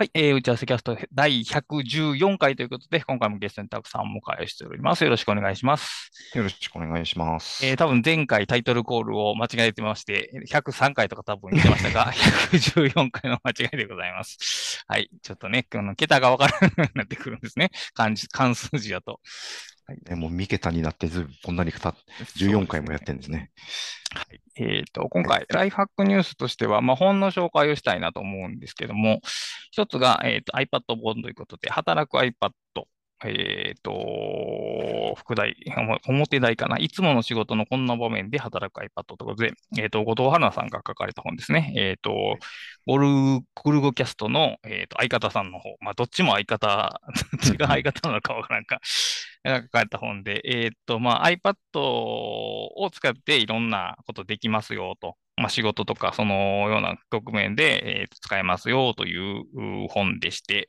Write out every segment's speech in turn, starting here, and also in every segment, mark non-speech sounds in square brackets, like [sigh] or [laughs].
はい、えー、打ち合わせキャスト第114回ということで、今回もゲストにたくさんお迎えしております。よろしくお願いします。よろしくお願いします。えー、多分前回タイトルコールを間違えてまして、103回とか多分言ってましたが、[laughs] 114回の間違いでございます。はい、ちょっとね、この桁がわからなくなってくるんですね。漢字、漢数字だと。はい、もう3桁になってずこんなに14回もやってるんですね。はい。えっ、ー、と、今回、ライフハックニュースとしては、まあ、本の紹介をしたいなと思うんですけども、一つが、えっ、ー、と、iPad 本ということで、働く iPad えっ、ー、と、副題、表題かな。いつもの仕事のこんな場面で働く iPad ということで、えっ、ー、と、後藤春菜さんが書かれた本ですね。えっ、ー、と、ゴルゴルゴキャストの、えーと、相方さんの方、まあ、どっちも相方、[laughs] 違う相方なのかわからんか、が書かれた本で、えっ、と、まあ、iPad を使っていろんなことできますよと。まあ、仕事とかそのような局面で、えー、使えますよという本でして、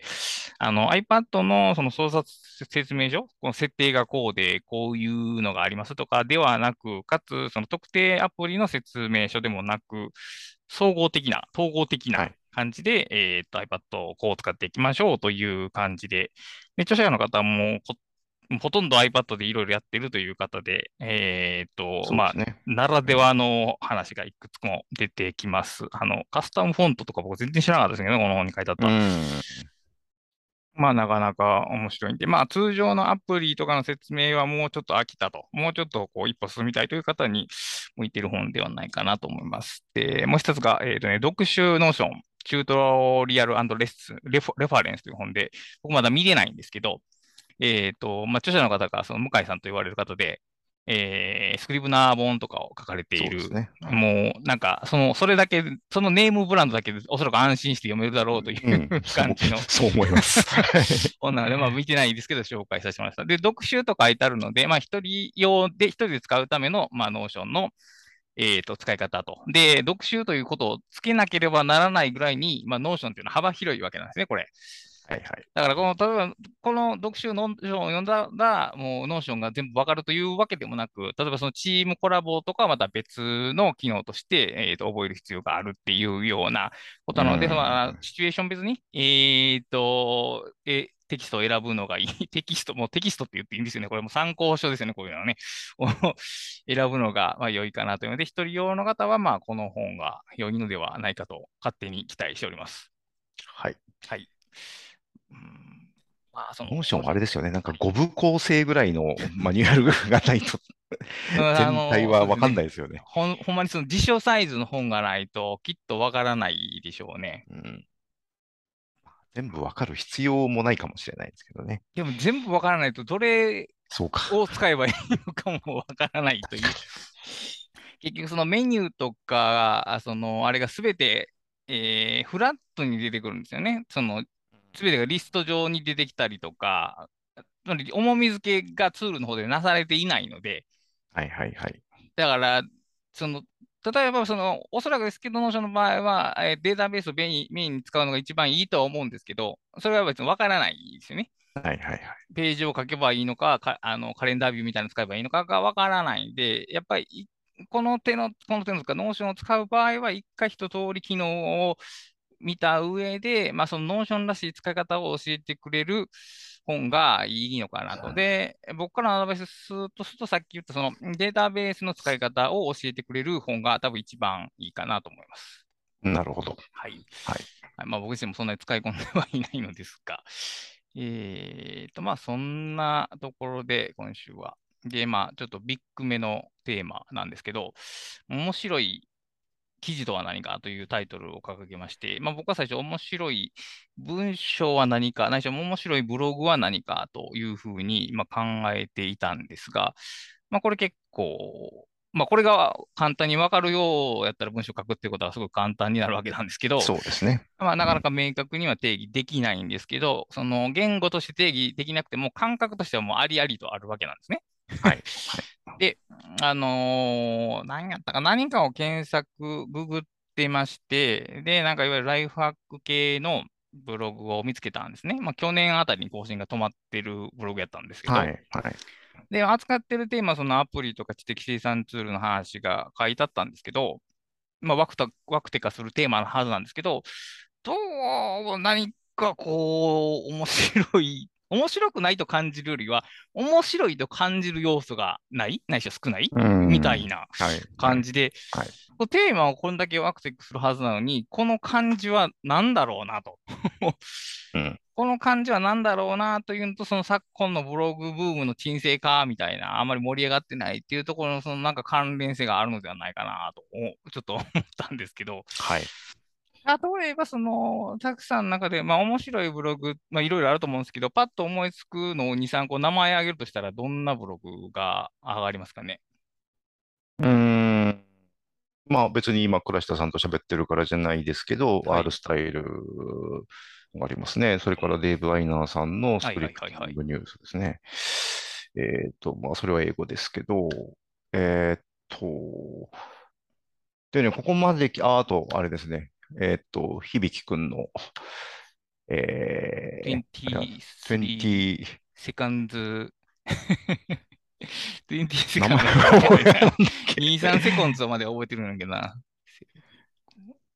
あの iPad のその操作説明書、この設定がこうで、こういうのがありますとかではなく、かつその特定アプリの説明書でもなく、総合的な、統合的な感じで、はい、えー、と iPad をこう使っていきましょうという感じで、で著者の方もほとんど iPad でいろいろやってるという方で、えっ、ー、と、ね、まあ、ならではの話がいくつも出てきます。あの、カスタムフォントとか僕全然知らなかったですけどね、この本に書いてあった。まあ、なかなか面白いんで、まあ、通常のアプリとかの説明はもうちょっと飽きたと、もうちょっとこう一歩進みたいという方に向いている本ではないかなと思います。で、もう一つが、えっ、ー、とね、読書 Notion、チュートリアルレッスンレフ、レファレンスという本で、僕まだ見れないんですけど、えっ、ー、と、まあ、著者の方が、その向井さんと言われる方で、えー、 Scrivener 本とかを書かれている。ね、もう、なんか、その、それだけ、そのネームブランドだけで、おそらく安心して読めるだろうという、うん、[laughs] 感じのそ。そう思います。[laughs] こんなので、まあ、見てないんですけど、紹介させてもらいました。で、読集と書いてあるので、まあ、一人用で、一人で使うための、まあ、 Notion の、えっ、ー、と、使い方と。で、独習ということをつけなければならないぐらいに、まあ、 Notion というのは幅広いわけなんですね、これ。はいはい。だからこの、例えば、この独習 Notion を読んだら、もう Notion が全部わかるというわけでもなく、例えばそのチームコラボとかはまた別の機能として、えーと、覚える必要があるっていうようなことなので、そのシチュエーション別に、えっ、ー、と、えテキストを選ぶのがいい。テキスト、もうテキストって言っていいんですよね。これも参考書ですよね、こういうのはね。[laughs] 選ぶのがまあ良いかなというので、一人用の方はまあこの本が良いのではないかと勝手に期待しております。はい。はい。まあ、その Notion はあれですよね、なんか5部構成ぐらいの [laughs] マニュアルがないと全体は分かんないですよね。ほんほんまにその辞書サイズの本がないと、きっと分からないでしょうね。うん、全部分かる必要もないかもしれないですけどね。でも全部分からないと、どれを使えばいいのかも分からないという。[laughs] 結局、そのメニューとか、そのあれがすべて、えー、フラットに出てくるんですよね。そのすべてがリスト上に出てきたりとか、重み付けがツールの方でなされていないので、はいはいはい。だから、その、例えば、その、おそらくですけど、 Notion の場合は、えデータベースをメインに使うのが一番いいとは思うんですけど、それは別にわからないですよね。はいはいはい。ページを書けばいいのか、かあのカレンダービューみたいなの使えばいいのかがわからないんで、やっぱり、この手の、この手のか、 Notion を使う場合は、一回一通り機能を見た上で、まあ、その Notion らしい使い方を教えてくれる本がいいのかなと。で、僕からのアドバイスするとすると、さっき言ったそのデータベースの使い方を教えてくれる本が多分一番いいかなと思います。なるほど。はい。はい。まあ、僕自身もそんなに使い込んではいないのですが、えーと、まあ、そんなところで今週は。で、まあ、ちょっとビッグめのテーマなんですけど、面白い記事とは何かというタイトルを掲げまして、まあ、僕は最初、面白い文章は何か、ないしは面白いブログは何かというふうにま考えていたんですが、まあ、これ結構、まあ、これが簡単に分かるようやったら文章を書くっていうことはすごく簡単になるわけなんですけど、そうですね。まあ、なかなか明確には定義できないんですけど、その言語として定義できなくても感覚としてはもうありありとあるわけなんですね。はい。[laughs] で、あのー、何やったか、何かを検索、ググってまして、で、なんかいわゆるライフハック系のブログを見つけたんですね。まあ、去年あたりに更新が止まってるブログやったんですけど、はい、はい。で、扱ってるテーマはそのアプリとか知的生産ツールの話が書いてあったんですけど、まあ、ワクタワクテ化するテーマのはずなんですけど、どう、何かこう、面白い、面白くないと感じるよりは、面白いと感じる要素がない？ないしは少ない？みたいな感じで、はい。はい。テーマをこんだけワクテックするはずなのに、この感じは何だろうなと。[laughs] うん。この感じは何だろうなというのと、その昨今のブログブームの沈静化みたいな、あまり盛り上がってないっていうところの、そのなんか関連性があるのではないかなと、おちょっと思ったんですけど、はい。例えば、その、たくさんの中で、まあ、面白いブログ、まあ、いろいろあると思うんですけど、パッと思いつくのを2、3個名前挙げるとしたら、どんなブログが上がりますかね？うーん。まあ別に今、倉下さんと喋ってるからじゃないですけど、はい R スタイルがありますね。それからデーブ・アイナーさんのスはいプリティングニュースですね。えっと、まあそれは英語ですけど、えっと、でね、ここまでき、あ、あと、あれですね。えっと、響くんの、えー、23 20、セカンズ、20セ名カン前ズ。覚えてない23セコンズまで覚えてるんだけどな。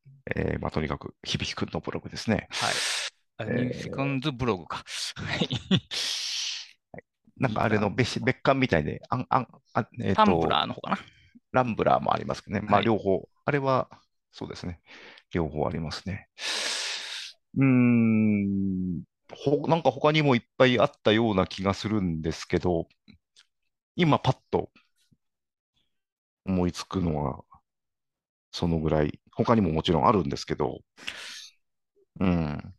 [laughs] えーまあとにかく、響くんのブログですね。はい。あ、えーセカンズブログか。はい。なんかあれの別別館みたいで、あん、あん、あえっタンとブ、ラーの方かな。ランブラーもありますけどね。まあ、はい両方。あれは、そうですね。両方ありますね。うん、ほ、なんか他にもいっぱいあったような気がするんですけど、今パッと思いつくのは、そのぐらい。他にももちろんあるんですけど、うん。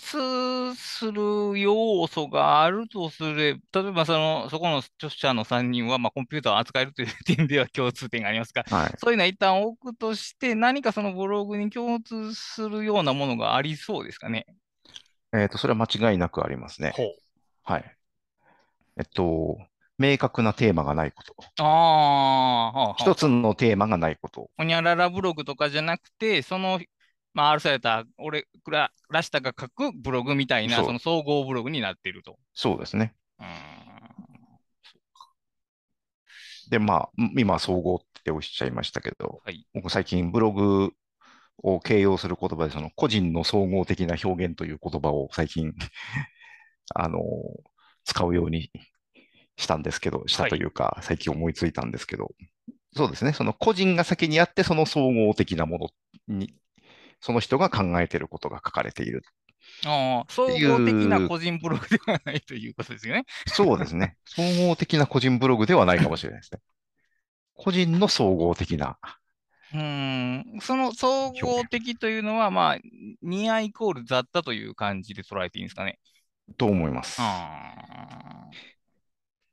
共通する要素があるとすれば、例えばその、そこの著者の3人は、まあ、コンピューターを扱えるという点では共通点がありますが、はい。そういうのは一旦置くとして、何かそのブログに共通するようなものがありそうですかね？えっと、それは間違いなくありますね。はい。えっと、明確なテーマがないこと。ああ、はあはあ一つのテーマがないこと。ほにゃららブログとかじゃなくて、その、まあ、アルサレタ、俺、クラ、ラシタが書くブログみたいな、そうその総合ブログになっていると。そうですね。で、まあ、今、総合っておっしゃいましたけど、はい。僕最近ブログを形容する言葉で、その個人の総合的な表現という言葉を最近、[laughs] あの、使うようにしたんですけど、したというか、最近思いついたんですけど、そうですね、その個人が先にあって、その総合的なものに、その人が考えていることが書かれている。ああ、総合的な個人ブログではないということですよね。そうですね。総合的な個人ブログではないかもしれないですね。[laughs] 個人の総合的な。うーん。その総合的というのは、まあ、ニアイコール雑多という感じで捉えていいんですかね。と思います。あ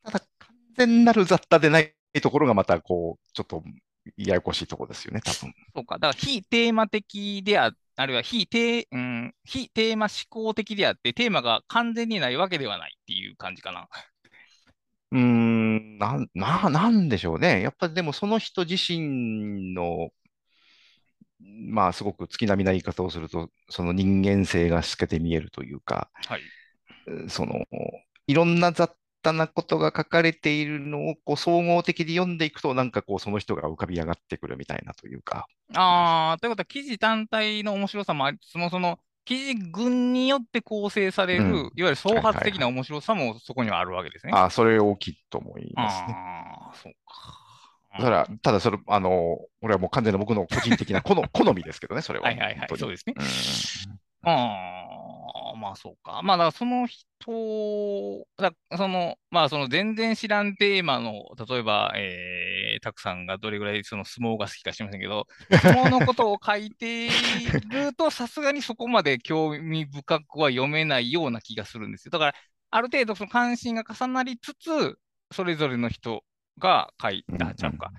ただ、完全なる雑多でないところがまた、こう、ちょっとややこしいところですよね、多分。あ、そうか。だから、非テーマ的であ、あるいは非テ,、うん、非テーマ思考的であって、テーマが完全にないわけではないっていう感じかな。うーん、なん、な、なんでしょうね。やっぱりでもその人自身の、まあ、すごく月並みな言い方をすると、その人間性が透けて見えるというか、はい。その、いろんな雑多なことが書かれているのをこう総合的に読んでいくと、なんかこう、その人が浮かび上がってくるみたいなというか、ああ、ということは、記事単体の面白さもありつつも、その、記事群によって構成される、うんいわゆる創発的な面白さもそこにはあるわけですね。ああ、それ大きいと思いますね。ああ、そうか。ただ、ただそれ、あの、俺はもう完全な僕の個人的な好好みですけどね、それは。はいはいはいそうですねうんああ、まあそうか。まあだからその人、だその、まあその全然知らんテーマの、例えば、えー、たくさんがどれぐらいその相撲が好きか知りませんけど、[laughs] 相撲のことを書いていると、さすがにそこまで興味深くは読めないような気がするんですよ。だから、ある程度その関心が重なりつつ、それぞれの人が書いた、ちゃうか。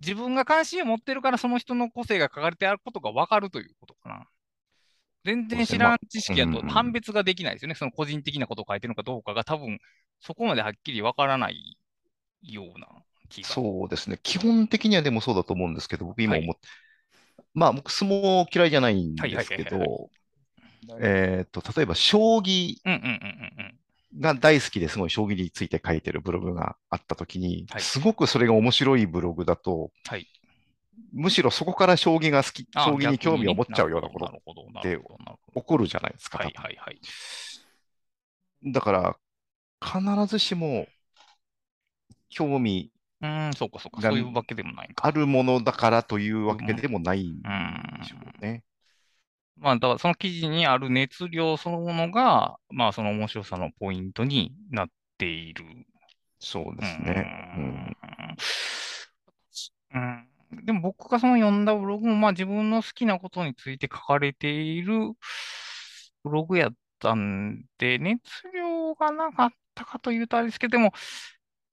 自分が関心を持ってるから、その人の個性が書かれてあることが分かるということかな。全然知らん知識だとうん判別ができないですよね。その個人的なことを書いてるのかどうかが多分そこまではっきり分からないような気が。そうですね。基本的にはでもそうだと思うんですけど、僕今はい思って、まあ僕相撲嫌いじゃないんですけはいはいはいど、えっと、例えば将棋。が大好きですごい将棋について書いてるブログがあったときに、はいすごくそれが面白いブログだと、はいむしろそこから将棋が好き、あ将棋に興味を持っちゃうようなことなるほど、なるほど、なるほ起こるじゃないですか。はいはいはい。だから、必ずしも興味うーん、そうかそうか。がそういうわけでもない。あるものだからというわけでもないんでしょうね。まあ、だからその記事にある熱量そのものが、まあ、その面白さのポイントになっている。そうですね。うん。うんでも僕がその読んだブログも、まあ自分の好きなことについて書かれているブログやったんで、熱量がなかったかというとあれですけど、でも、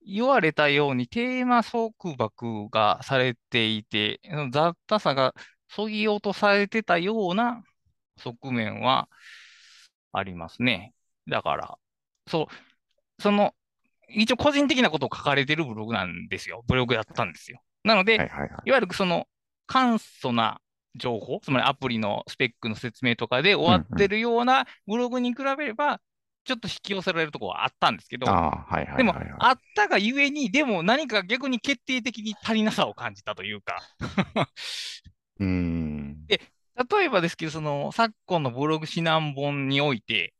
言われたようにテーマ束縛がされていて、雑多さがそぎ落とされてたような側面はありますね。だから、そう、その、一応個人的なことを書かれてるブログなんですよ。ブログだったんですよ。なので、はいはいはい。いわゆるその簡素な情報、つまりアプリのスペックの説明とかで終わってるようなブログに比べれば、ちょっと引き寄せられるところはあったんですけど、ああ、はいはいでも。あったがゆえに、でも何か逆に決定的に足りなさを感じたというか、うーん。例えばですけど、その昨今のブログ指南本において、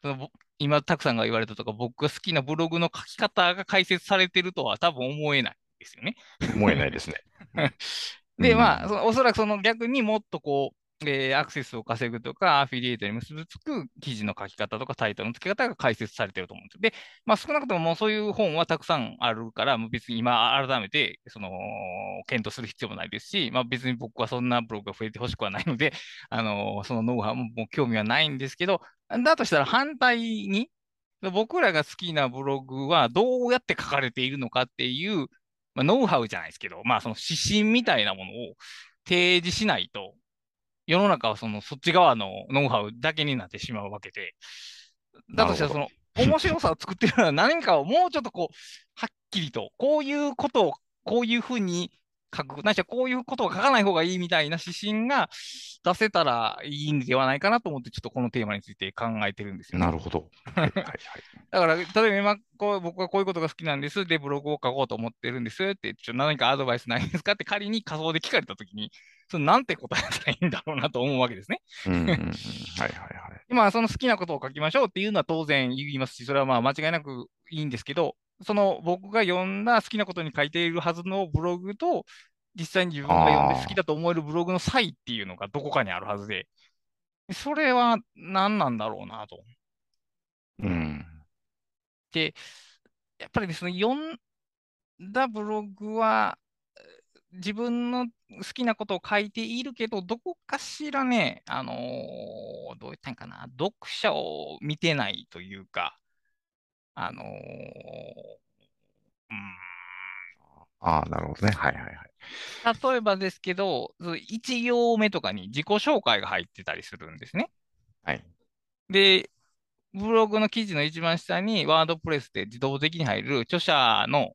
そのぼ今、たくさんが言われたとか、僕が好きなブログの書き方が解説されてるとは多分思えないですよね。思えないですね。[laughs] で、うんまあ、おそらくその逆にもっとこう、えーアクセスを稼ぐとか、アフィリエイトに結びつく記事の書き方とか、タイトルの付け方が解説されてると思うんですよ。で、まあ、少なくとももうそういう本はたくさんあるから、もう別に今改めて、その、検討する必要もないですし、まあ別に僕はそんなブログが増えてほしくはないので、[laughs] あのそのノウハウも興味はないんですけど、だとしたら反対に、僕らが好きなブログはどうやって書かれているのかっていう、まあ、ノウハウじゃないですけど、まあその指針みたいなものを提示しないと、世の中はそのそっち側のノウハウだけになってしまうわけで、だとしたらその面白さを作ってるのは何かをもうちょっとこう、はっきりと、こういうことをこういうふうに書く、ないしはこういうことを書かない方がいいみたいな指針が出せたらいいんではないかなと思って、ちょっとこのテーマについて考えてるんですよね。なるほど。はいはいはい。[laughs] だから、例えば今こう、僕はこういうことが好きなんです。で、ブログを書こうと思ってるんですって、ちょっと何かアドバイスないですかって仮に仮想で聞かれたときに、そのなんて答えたらいいんだろうなと思うわけですね。うんうんうん。はいはいはい。でまあ、その好きなことを書きましょうっていうのは当然言いますし、それはまあ間違いなくいいんですけど、その僕が読んだ好きなことに書いているはずのブログと、実際に自分が読んで好きだと思えるブログの差異っていうのがどこかにあるはずで、それは何なんだろうなと。うん。で、やっぱりですね、読んだブログは、自分の好きなことを書いているけど、どこかしらね、あのーどう言ったんかな、読者を見てないというか、あのーうんああ、なるほどね。はいはいはい。例えばですけど、1行目とかに自己紹介が入ってたりするんですね。はい。で、ブログの記事の一番下にワードプレスで自動的に入る著者の、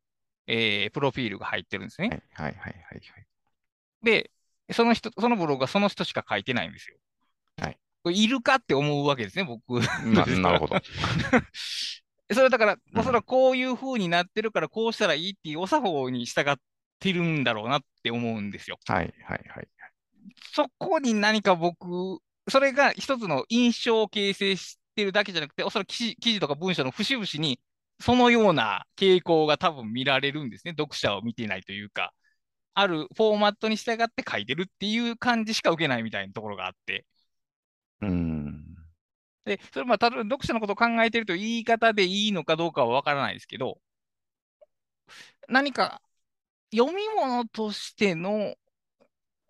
えープロフィールが入ってるんですね。はいはいはいはいはい。で、その人、そのブログはその人しか書いてないんですよ。はい。いるかって思うわけですね、僕。ななるほど。[laughs] それだから、うんおそらくこういう風になってるから、こうしたらいいっていうお作法に従ってるんだろうなって思うんですよ。はいはいはい。そこに何か僕、それが一つの印象を形成してるだけじゃなくて、おそらく記事記事とか文章の節々に、そのような傾向が多分見られるんですね。読者を見てないというか、あるフォーマットに従って書いてるっていう感じしか受けないみたいなところがあって。うん。で、それまあ、た読者のことを考えてると言い方でいいのかどうかはわからないですけど、何か読み物としての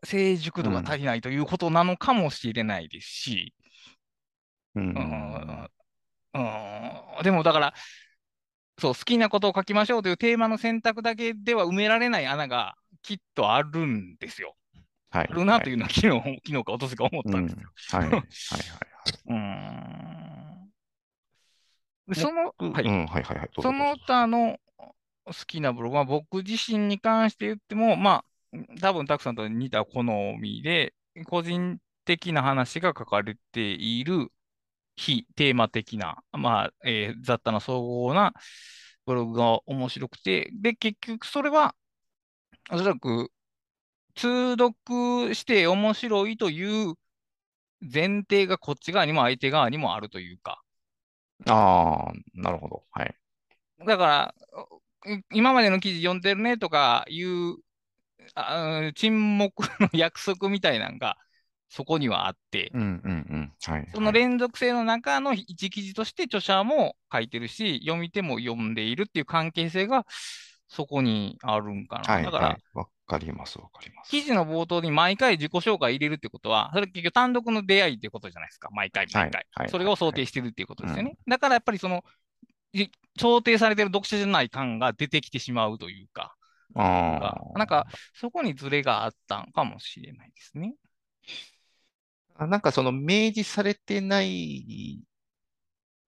成熟度が足りないということなのかもしれないですし、うん。うんうんでもだから、そう、好きなことを書きましょうというテーマの選択だけでは埋められない穴がきっとあるんですよ。はい。あるなといいうのは昨日、昨日かおとつか思ったんですよ。うん。はいはいはい [laughs] うん。でその、はい。はい。うん、はいはいはい。その他の好きなブログは僕自身に関して言っても、まあ、多分たくさんと似た好みで、個人的な話が書かれている非テーマ的な、まあ、えー雑多な総合なブログが面白くて、で、結局それは、おそらく通読して面白いという前提がこっち側にも相手側にもあるというか。ああ、なるほど。はい。だから、今までの記事読んでるねとかいうあ沈黙の約束みたいなのがそこにはあって、その連続性の中の一記事として著者も書いてるし、読み手も読んでいるっていう関係性がそこにあるんかな。はい、だから、わ、かります、わかります。記事の冒頭に毎回自己紹介入れるってことは、それ結局単独の出会いってことじゃないですか。毎回、毎回。はい、それを想定してるっていうことですよね。だからやっぱりその、想定されてる読者じゃない感が出てきてしまうというか、あなんか、そこにズレがあったんかもしれないですね。なんかその明示されてない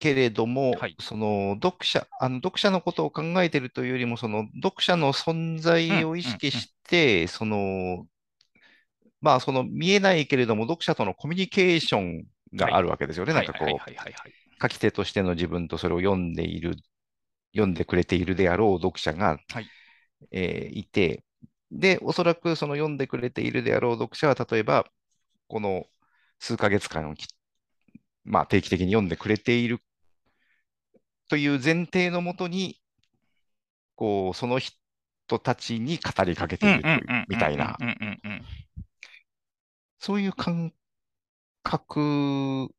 けれども、はい、その読者、あの読者のことを考えているというよりも、その読者の存在を意識して、その、まあその見えないけれども、読者とのコミュニケーションがあるわけですよね。なんかこう、書き手としての自分とそれを読んでいる、読んでくれているであろう読者が、はい、えー、いて、で、おそらくその読んでくれているであろう読者は、例えば、この数ヶ月間まあ、定期的に読んでくれているという前提のもとに、こう、その人たちに語りかけているみたいな、そういう感覚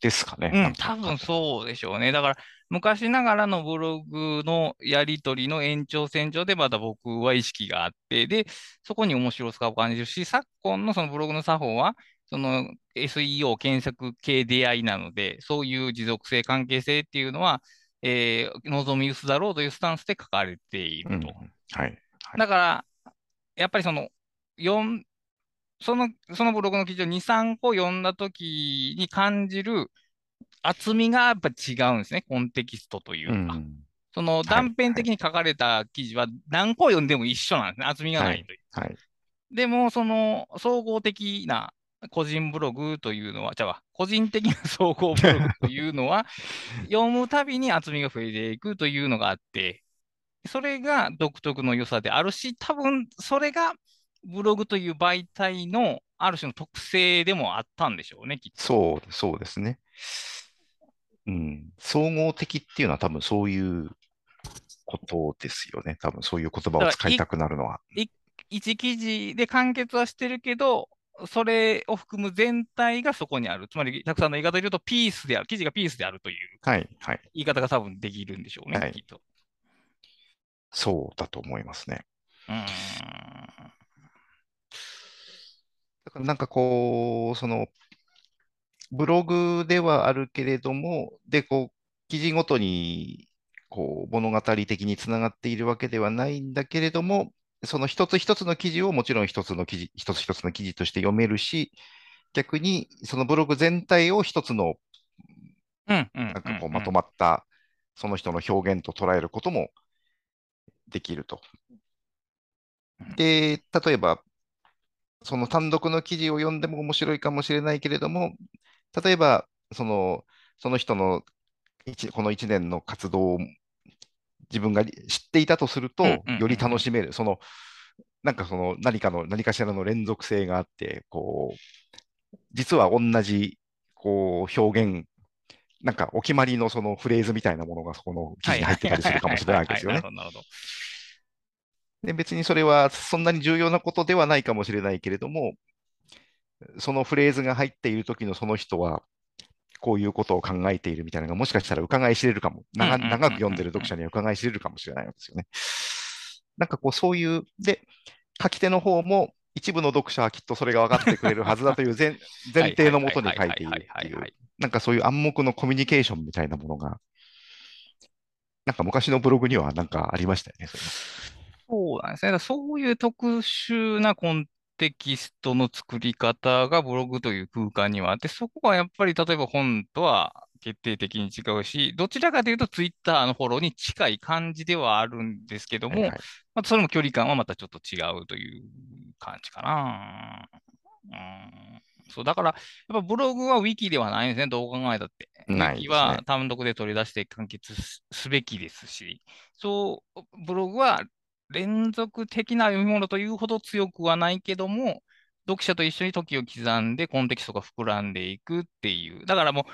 ですかね。うん、多分そうでしょうね。だから、昔ながらのブログのやり取りの延長線上でまた僕は意識があって、で、そこに面白さを感じるし、昨今のそのブログの作法は、その SEO 検索系出会いなので、そういう持続性、関係性っていうのは、えー、望み薄だろうというスタンスで書かれていると。うん、はい、だから、やっぱりその、4その、そのブログの記事を2、3個読んだときに感じる厚みがやっぱ違うんですね、コンテキストというか。うん、その断片的に書かれた記事は何個読んでも一緒なんですね、厚みがないという。はい。はい、でも、その総合的な個人ブログというのは、じゃあ、個人的な総合ブログというのは、[laughs] 読むたびに厚みが増えていくというのがあって、それが独特の良さであるし、多分それがブログという媒体のある種の特性でもあったんでしょうね、きっと。そう、そうですね。うん、総合的っていうのは多分そういうことですよね。多分そういう言葉を使いたくなるのは。一記事で完結はしてるけど、それを含む全体がそこにある。つまり、たくさんの言い方で言うと、ピースである、記事がピースであるという、言い方が多分できるんでしょうね、はい、きっと。そうだと思いますね。うんだからなんかこう、その、ブログではあるけれども、で、こう、記事ごとに、こう、物語的につながっているわけではないんだけれども、その一つ一つの記事をもちろん一つの記事、一つ一つの記事として読めるし、逆にそのブログ全体を一つの、なんかこうまとまったその人の表現と捉えることもできると。で、例えば、その単独の記事を読んでも面白いかもしれないけれども、例えば、その、その人のこの1年の活動を自分が知っていたとすると、より楽しめる。その、なんかその何かの、何かしらの連続性があって、こう、実は同じ、こう、表現、なんかお決まりのそのフレーズみたいなものがそこの記事に入ってたりするかもしれないですよね。で別にそれはそんなに重要なことではないかもしれないけれども、そのフレーズが入っている時のその人は、こういうことを考えているみたいなのがもしかしたら伺い知れるかも。長長く読んでる読者には伺い知れるかもしれないんですよね。なんかこうそういう、で、書き手の方も一部の読者はきっとそれが分かってくれるはずだという前 [laughs] 前提のもとに書いているっていう、なんかそういう暗黙のコミュニケーションみたいなものが、なんか昔のブログにはなんかありましたよね、それそうなんですね。そういう特殊なコンテキストの作り方がブログという空間にはあって、そこはやっぱり例えば本とは決定的に違うし、どちらかというとツイッターのフォローに近い感じではあるんですけども、はいはい、まあ、それも距離感はまたちょっと違うという感じかな。うんそうだから、やっぱブログはウィキではないんですね、どう考えたって。ウィキは単独で取り出して完結すべきですし、そう、ブログは連続的な読み物というほど強くはないけども、読者と一緒に時を刻んでコンテキストが膨らんでいくっていう。だからも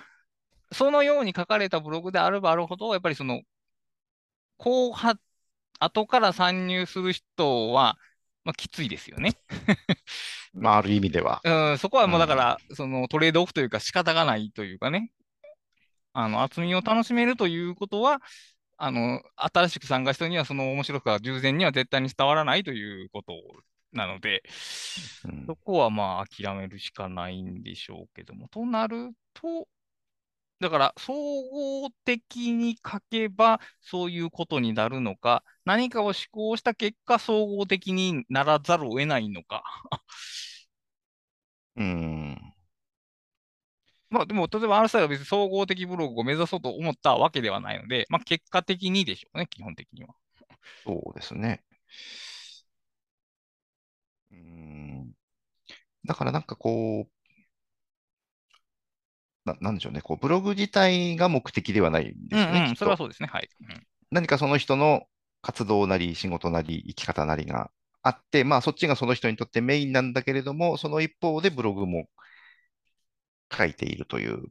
う、そのように書かれたブログであればあるほど、やっぱりその、後発、後から参入する人は、まあ、きついですよね。[laughs] まあ、ある意味では。うん、そこはもうだから、うん、そのトレードオフというか仕方がないというかね。あの、厚みを楽しめるということは、あの、新しく参加した人にはその面白さが従前には絶対に伝わらないということなので、うん、そこはまあ諦めるしかないんでしょうけども、となると、だから総合的に書けばそういうことになるのか、何かを思考した結果、総合的にならざるを得ないのか。[laughs] うん。まあでも、例えば、ある際は別に総合的ブログを目指そうと思ったわけではないので、まあ結果的にでしょうね、基本的には。そうですね。うん。だからなんかこう、ななんでしょうね、こうブログ自体が目的ではないんですよね。うんうん、それはそうですね。はい、うん。何かその人の活動なり、仕事なり、生き方なりがあって、まあそっちがその人にとってメインなんだけれども、その一方でブログも書いているという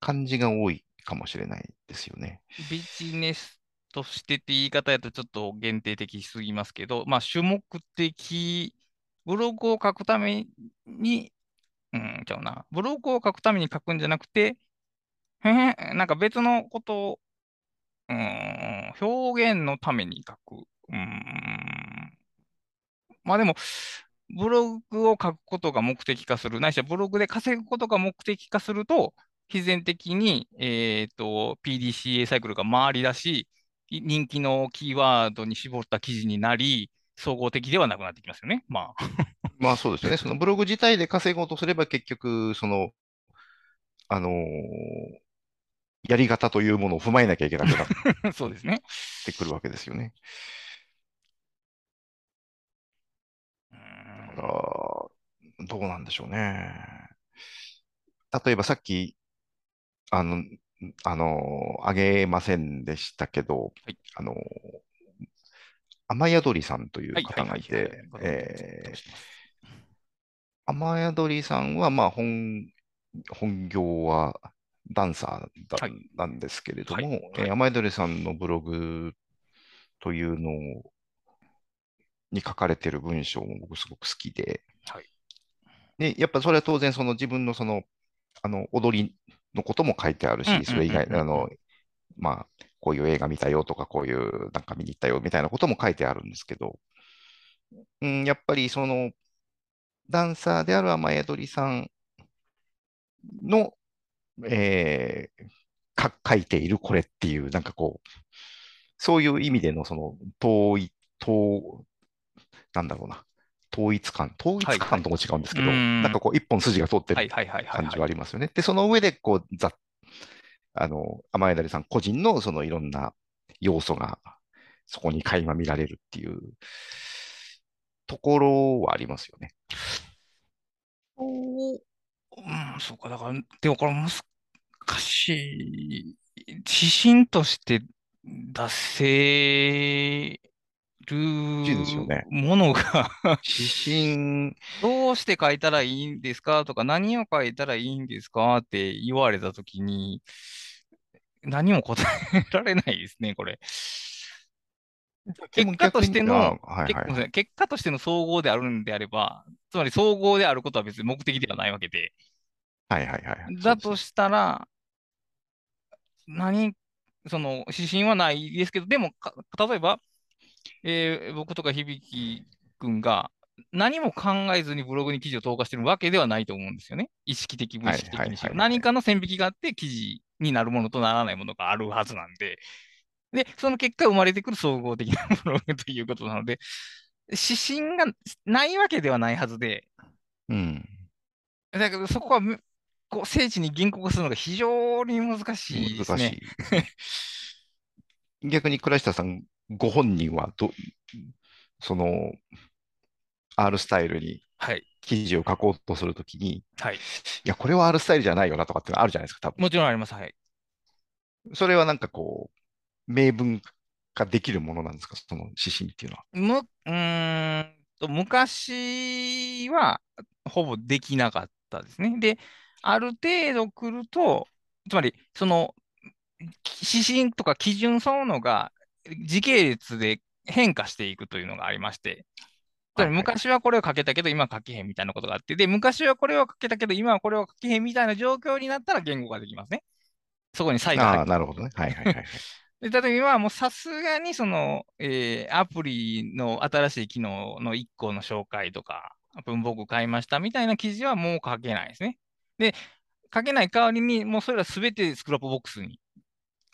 感じが多いかもしれないですよね。ビジネスとしてって言い方やとちょっと限定的すぎますけど、まあ、主目的、ブログを書くために、うん、ちゃうな、ブログを書くために書くんじゃなくて、へへなんか別のことを、うん、表現のために書く。うん、まあでも、ブログを書くことが目的化する、ないしはブログで稼ぐことが目的化すると、必然的に、えーと、PDCA サイクルが回り出し、人気のキーワードに絞った記事になり、総合的ではなくなってきますよね。まあ。[laughs] まあそうですよね。そのブログ自体で稼ごうとすれば結局、その、あのー、やり方というものを踏まえなきゃいけなくな [laughs] そうですね。ってくるわけですよね。から、どうなんでしょうね。例えばさっき、あの、あの、あげませんでしたけど、はい、あの、雨宿りさんという方がいて、雨宿りさんは、まあ、本、本業はダンサーだ、はい、なんですけれども、はい、えー、雨宿りさんのブログというのをに書かれてる文章も僕すごく好きで、はい、で、やっぱそれは当然その自分のその、あの、踊りのことも書いてあるし、それ以外、あの、まあ、こういう映画見たよとか、こういうなんか見に行ったよみたいなことも書いてあるんですけど、うん、やっぱりその、ダンサーである雨宿りさんの、えー、か書いているこれっていう、なんかこう、そういう意味でのその遠い、遠、なんだろうな、統一感、統一感とも違うんですけど、はいはい、なんかこう、一本筋が通ってる感じはありますよね。で、その上で、こう、ざあの、甘えだりさん個人のそのいろんな要素がそこに垣間見られるっていうところはありますよね。おうん、そうか、だから、でもこれ難しい。指針として出せるものが [laughs] 指針、どうして書いたらいいんですかとか、何を書いたらいいんですかって言われたときに、何も答えられないですね、これ。結果としての、はいはい、結果としての総合であるんであれば、つまり総合であることは別に目的ではないわけで。はいはいはい。だとしたら、何、その指針はないですけど、でも、例えば、えー、僕とか響君が何も考えずにブログに記事を投下してるわけではないと思うんですよね。意識的、無意識的にしろ。何かの線引きがあって記事になるものとならないものがあるはずなんで。で、その結果生まれてくる総合的なブログということなので、指針がないわけではないはずで、うん。だけどそこはこう聖地に言語化するのが非常に難しいですね。難しい。逆に倉下さんご本人はど、その、R スタイルに記事を書こうとするときに、はい。いや、これは R スタイルじゃないよなとかってあるじゃないですか、多分。もちろんあります。はい。それはなんかこう、明文化できるものなんですか、その指針っていうのは。む、うんと、昔はほぼできなかったですね。で、ある程度来ると、つまり、その、指針とか基準そののが時系列で変化していくというのがありまして、昔はこれをかけたけど、今は書けへんみたいなことがあって、で、昔はこれをかけたけど、今はこれを書けへんみたいな状況になったら言語ができますね。そこに差異が入ああ、なるほどね。はいはいはいはい。[laughs] で、例えばもうさすがにその、えーアプリの新しい機能の1個の紹介とか、文房具買いましたみたいな記事はもう書けないですね。で、書けない代わりに、もうそれらすべて Scrapbox に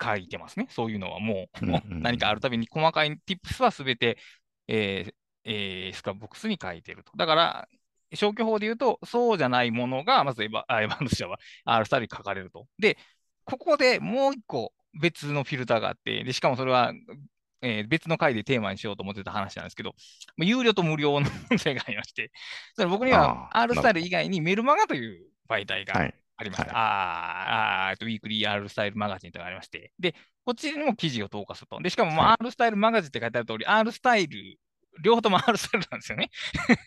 書いてますね。そういうのはもう、うんうんうん [laughs] 何かあるたびに細かい tips はすべて、えーえースボックスに書いてると。だから、消去法で言うと、そうじゃないものが、まずエヴァ、あ Evernote は R スタイルに書かれると。で、ここでもう一個別のフィルターがあって、で、しかもそれは、えー別の回でテーマにしようと思ってた話なんですけど、まあ有料と無料の問題がありまして、それ僕には R スタイル以外にメルマガという媒体がはい。ありました。はいあーあー、えっとウィークリー R スタイルマガジンというのがありまして、で、こっちにも記事を投下すると。で、しかもまあは R スタイルマガジンって書いてある通り、R スタイル、両方とも [laughs] R スタイルなんですよね。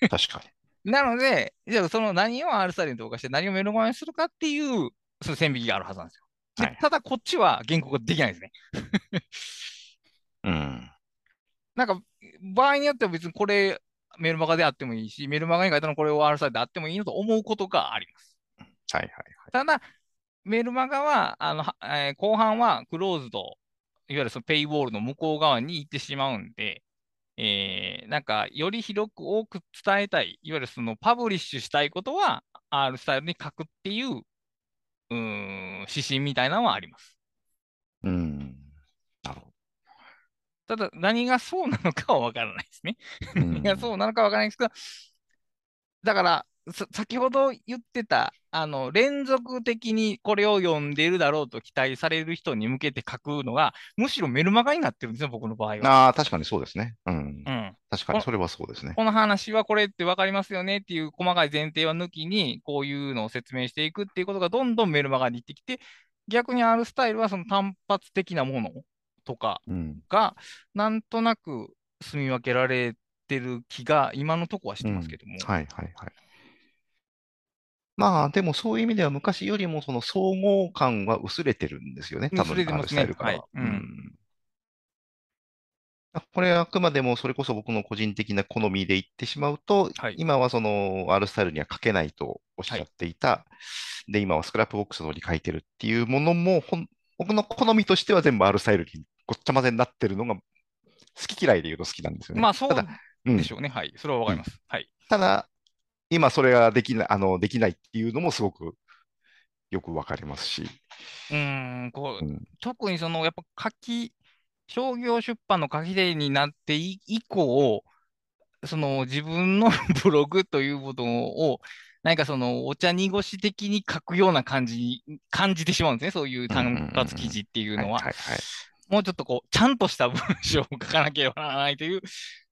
確かに。なので、じゃあその何を R スタイルに投下して何をメルマガにするかっていう、その線引きがあるはずなんですよ。ではいただこっちは原稿ができないですね。うん。なんか、場合によっては別にこれメルマガであってもいいし、メルマガに書いたのこれを R スタイルであってもいいのと思うことがあります。はいはいただ、メルマガは、あの、はえー後半はクローズド、いわゆるそのペイウォールの向こう側に行ってしまうんで、えーなんか、より広く多く伝えたい、いわゆるそのパブリッシュしたいことは R スタイルに書くっていう、うーん、指針みたいなのはあります。はい。うん。なるほただ、何がそうなのかはわからないですね。ど。何がそうなのかわからないですけど、だから、さ先ほど言ってた、あの、連続的にこれを読んでいるだろうと期待される人に向けて書くのが、むしろメルマガになってるんですよ、僕の場合は。ああ、確かにそうですね。うん。うん。確かにそれはそうですね。この話はこれって分かりますよねっていう細かい前提は抜きに、こういうのを説明していくっていうことがどんどんメルマガに行ってきて、逆に R スタイルはその単発的なものとかうん。が、なんとなく住み分けられてる気が今のとこはしてますけども。はいはいはい。まあ、でもそういう意味では昔よりもその総合感は薄れてるんですよね。多分薄れてますねスタイルからは。はいうんあこれはあくまでもそれこそ僕の個人的な好みで言ってしまうと、はい今はその R スタイルには書けないとおっしゃっていた、で、今はスクラップボックスのに書いてるっていうものも、ほん僕の好みとしては全部 R スタイルにごっちゃ混ぜになってるのが好き嫌いで言うと好きなんですよね。まあそうでしょうね。はい。それはわかります。はい。ただ、今それができない、あの、できないっていうのもすごくよくわかりますし。うーん、こう、うん特にその、やっぱ書き、商業出版の書き手になって以以降、その自分のブログということを、何かそのお茶濁し的に書くような感じに感じてしまうんですね。そういう単発記事っていうのは。もうちょっとこう、ちゃんとした文章を書かなければならないという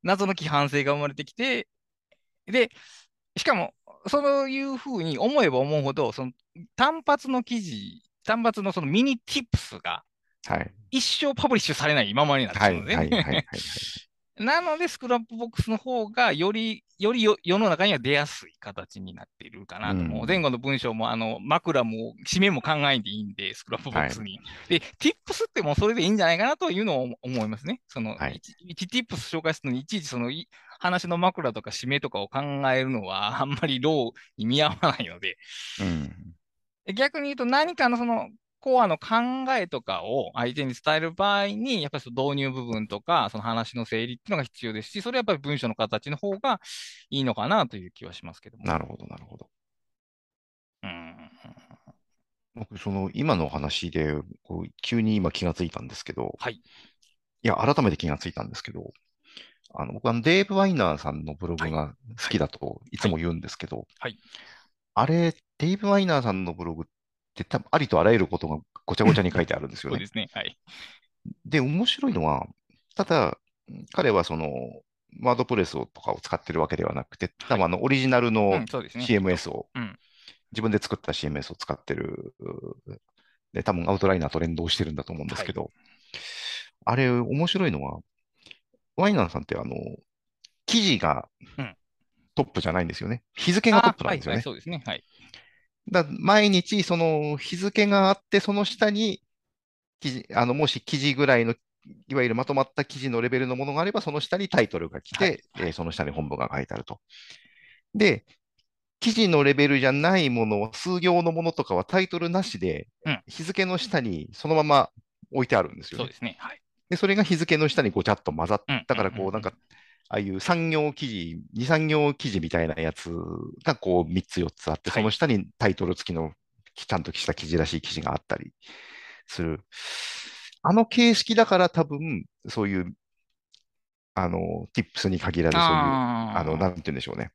謎の規範性が生まれてきて、で、しかも、そういうふうに思えば思うほど、その単発の記事、単発のそのミニ tips がはい。一生パブリッシュされない今までになってはい。るので、はい。はい。はい。[laughs] なので、 Scrapbox の方がより、よりよ世の中には出やすい形になっているかなと。うん前後の文章も、あの、枕も、締めも考えんでいいんで、 Scrapbox に。で、tips ってもうそれでいいんじゃないかなというのを思いますね。その、はい 1, tips 紹介するのに、いちいちその、い話の枕とか締めとかを考えるのは、[laughs] あんまりローに見合わないので、うん。逆に言うと何かのそのコアの考えとかを相手に伝える場合に、やっぱりその導入部分とか、その話の整理っていうのが必要ですし、それはやっぱり文章の形の方がいいのかなという気はしますけども。なるほど、なるほど。うん。僕、その、今のお話で、こう、急に今気がついたんですけど、はい。いや、改めて気がついたんですけど、あの、僕はデーブ・ワイナーさんのブログが好きだといつも言うんですけど、はいあれ、デーブ・ワイナーさんのブログって多分ありとあらゆることがごちゃごちゃに書いてあるんですよね [laughs] そうで。すね。はい。で、面白いのは、ただ、彼はその、ワードプレスをとかを使ってるわけではなくて、多分あの、オリジナルうの。CMS を、うん自分で作った CMS を使ってる、で、多分アウトライナーと連動してるんだと思うんですけど、あれ、面白いのは、ワイナーさんってあの、記事がうんトップじゃないんですよね。日付がトップなんですよね。そうですね。はい。だ毎日、その日付があって、その下に記事、あの、もし記事ぐらいの、いわゆるまとまった記事のレベルのものがあれば、その下にタイトルが来て、はいえー、その下に本文が書いてあると。で、記事のレベルじゃないもの、数行のものとかはタイトルなしで、日付の下にそのまま置いてあるんですよ、ね、そうですね。はい。で、それが日付の下にごちゃっと混ざった、からこう、なんか、ああいう産業記事、2、3行記事みたいなやつがこう3つ4つあって、その下にタイトル付きのちゃんとした記事らしい記事があったりする。あの形式だから多分、そういう、あの、tips に限らず、そういう、あの、なんて言うんでしょうね。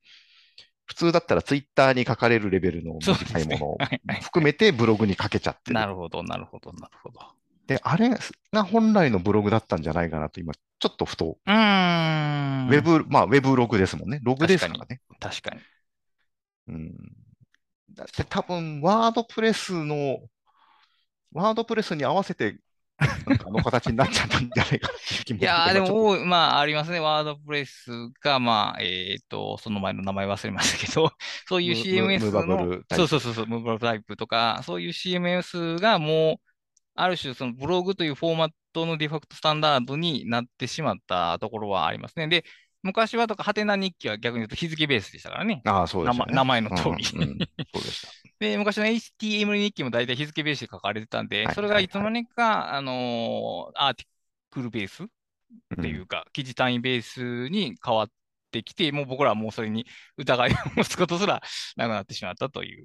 普通だったらツイッターに書かれるレベルの短いものを含めてブログに書けちゃってる。なるほど、なるほど、なるほど。で、あれが本来のブログだったんじゃないかなと、今、ちょっとふと。うん。ウェブ、まあ、ウェブログですもんね。ログですからね。確かに。うん。だって多分、ワードプレスの、ワードプレスに合わせてなんかあの形になっちゃったんじゃないかっていう気もいやー、でも、まあ、ありますね。ワードプレスが、まあ、えっ、ー、と、その前の名前忘れましたけど、[laughs] そういう CMS の、そうそうそうそう、ムーバブルタイプとか、そういう CMS がもう、ある種、そのブログというフォーマットのデファクトスタンダードになってしまったところはありますね。で、昔はとか、ハテナ日記は逆に言うと日付ベースでしたからね。ああ、そうですね。名前の通り、うんうん。[laughs] そうでした。で、昔の HTML 日記も大体日付ベースで書かれてたんで、はい、それがいつの間にか、あのー、アーティクルベースっていうか、うん、記事単位ベースに変わってきて、もう僕らはもうそれに疑いを持つことすらなくなってしまったという。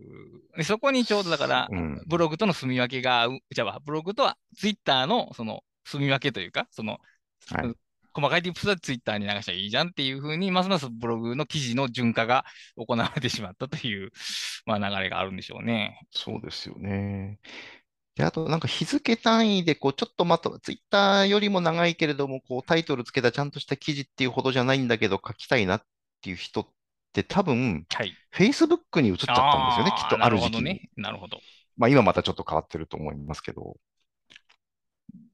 でそこにちょうどだから、ブログとの住み分けが、じゃあ、ブログとはツイッターのその住み分けというか、その、はい、細かいティップスはツイッターに流したらいいじゃんっていうふうに、ますますブログの記事の順化が行われてしまったという、まあ、流れがあるんでしょうね。そうですよね。で、あとなんか日付単位で、こう、ちょっとまた、ツイッターよりも長いけれども、こう、タイトルつけたちゃんとした記事っていうほどじゃないんだけど、書きたいなっていう人って多分、はい、Facebook に移っちゃったんですよね、きっとある時期に。なるほどね。なるほど。まあ今またちょっと変わってると思いますけど。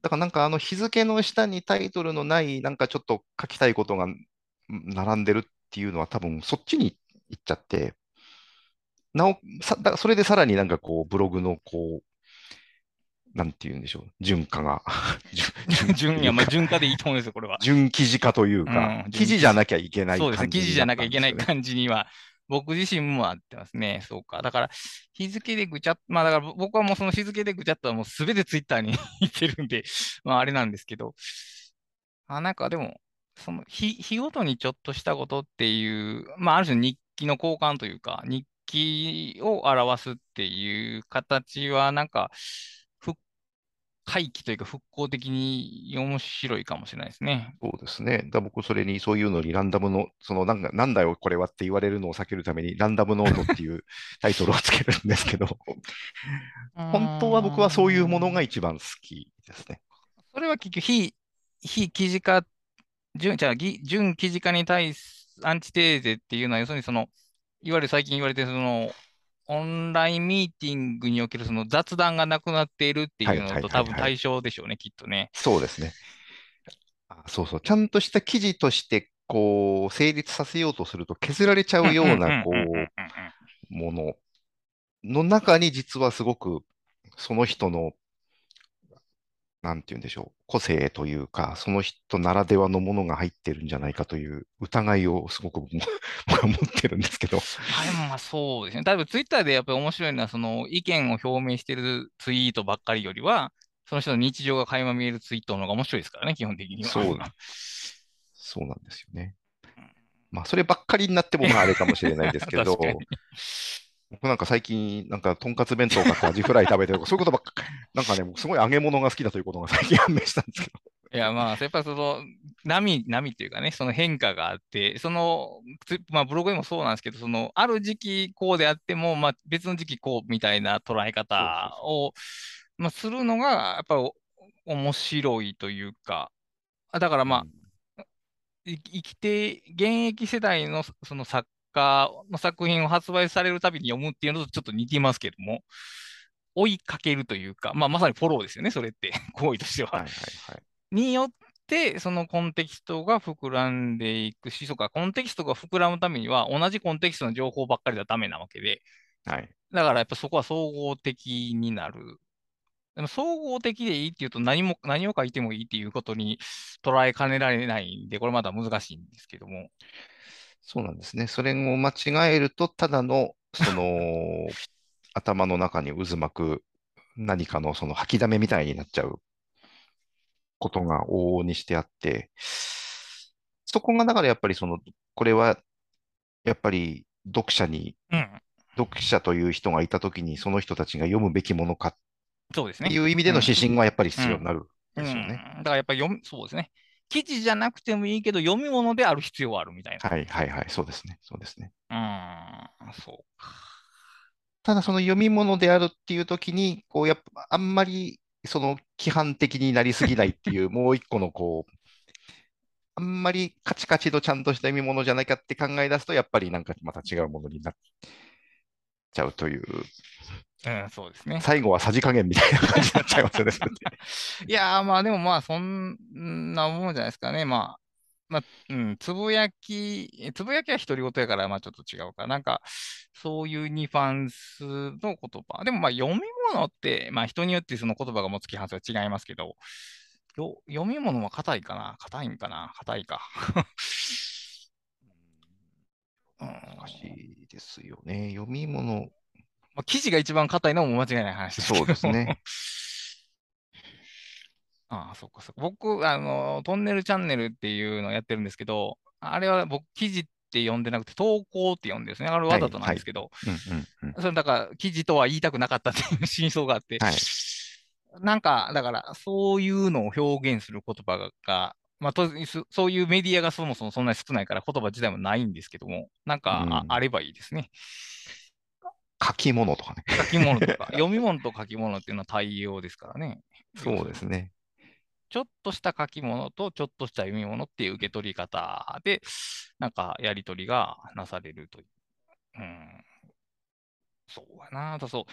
だからなんかあの日付の下にタイトルのないなんかちょっと書きたいことが並んでるっていうのは多分そっちに行っちゃって、なお、さだそれでさらになんかこうブログのこう、なんて言うんでしょう、順化が [laughs] 順、[laughs] いや、まあ、順化でいいと思うんですよ、これは。順記事化というか、うん、記事じゃなきゃいけない感じ、ね、そうですね、記事じゃなきゃいけない感じには僕自身もあってますね。そうか。だから、日付でぐちゃっ、まあだから僕はもうその日付でぐちゃっとはもうすべてツイッターに言ってるんで、[laughs] まああれなんですけど、あ、なんかでも、その日、日ごとにちょっとしたことっていう、まあある種日記の交換というか、日記を表すっていう形は、なんか、回帰というか復興的に面白いかもしれないですね。そうですね。だ僕、それにそういうのにランダムの、そのなんかなんだよ、これはって言われるのを避けるために、ランダムノートっていうタイトルをつけるんですけど、[laughs] 本当は僕はそういうものが一番好きですね。それは結局非、非記事化、準じゃあ準記事化に対すアンチテーゼっていうのは、要するにその、いわゆる最近言われてるその、オンラインミーティングにおけるその雑談がなくなっているっていうのと多分対象でしょうね、きっとね。そうですね。あそうそう。ちゃんとした記事として、こう、成立させようとすると削られちゃうような、こう、ものの中に実はすごくその人のなんて言うんでしょう、個性というか、その人ならではのものが入ってるんじゃないかという疑いをすごく僕は [laughs] 持ってるんですけど。はい、まあそうですね。多分ツイッターでやっぱり面白いのは、その意見を表明しているツイートばっかりよりは、その人の日常が垣間見えるツイートの方が面白いですからね、基本的には。そう、そうなんですよね。まあ、そればっかりになってもまああれかもしれないですけど、[laughs] 僕なんか最近、なんか、とんかつ弁当買ってアジフライ食べてるとか、そういうことばっか、なんかね、すごい揚げ物が好きだということが最近判明したんですけど。いや、まあ、やっぱその、波、波っていうかね、その変化があって、その、まあ、ブログでもそうなんですけど、その、ある時期こうであっても、まあ、別の時期こうみたいな捉え方を、まあ、するのが、やっぱり面白いというか、だからまあ、生きて、現役世代のその作家の作品を発売されるたびに読むっていうのとちょっと似てますけども、追いかけるというか、まあ、まさにフォローですよね、それって、[laughs] 行為としては。はいはいはい、によって、そのコンテキストが膨らんでいくし、そうか、コンテキストが膨らむためには、同じコンテキストの情報ばっかりではダメなわけで、はい。だからやっぱそこは総合的になる。でも総合的でいいっていうと何も、何を書いてもいいっていうことに捉えかねられないんで、これまだ難しいんですけども。そうなんですね。それを間違えると、ただの、その、[laughs] 頭の中に渦巻く何かのその吐きだめみたいになっちゃうことが往々にしてあって、そこがだからやっぱりその、これはやっぱり読者に、うん。読者という人がいたときにその人たちが読むべきものかそうですね。いう意味でのうん。指針はやっぱりうん。必要になるんうん。ですよね。だからやっぱり読み、そうですね。記事じゃなくてもいいけど、読み物である必要はあるみたいな。はいはいはい、そうですね。そうですね。うーん、そうか。ただその読み物であるっていうときに、こうやっぱあんまりその規範的になりすぎないっていうもう一個のこう、あんまりカチカチとちゃんとした読み物じゃなきゃって考え出すと、やっぱりなんかまた違うものになっちゃうという、うん、そうですね。最後はさじ加減みたいな感じになっちゃいますよね、[laughs] いやー、まあでもまあ、そんなもんじゃないですかね。まあ、まあ、うん、つぶやき、つぶやきは独り言やから、まあちょっと違うか。なんか、そういうニュアンスの言葉。でもまあ、読み物って、まあ人によってその言葉が持つ規範性は違いますけど、よ読み物は硬いかな硬いんかな硬いか。[laughs] うん難しいですよね。読み物、まあ、記事が一番硬いのも間違いない話ですそうですね。[laughs] ああ、そっかそっか。僕、あの、トンネルチャンネルっていうのをやってるんですけど、あれは僕、記事って呼んでなくて、投稿って呼んでるんですね。あれわざとなん。ですけど。それだから、記事とは言いたくなかったっていう [laughs] 真相があって、はい。なんか、だから、そういうのを表現する言葉が、がまあ、とそそういうメディアがそもそもそんなに少ないから言葉自体もないんですけども、なんかあ、あうん。ればいいですね。書き物とかね。書き物とか、[laughs] 読み物と書き物っていうのは対応ですからね。要そう。ですね。ちょっとした書き物とちょっとした読み物っていう受け取り方で、なんかやり取りがなされるという。うん、そうやな。だそう。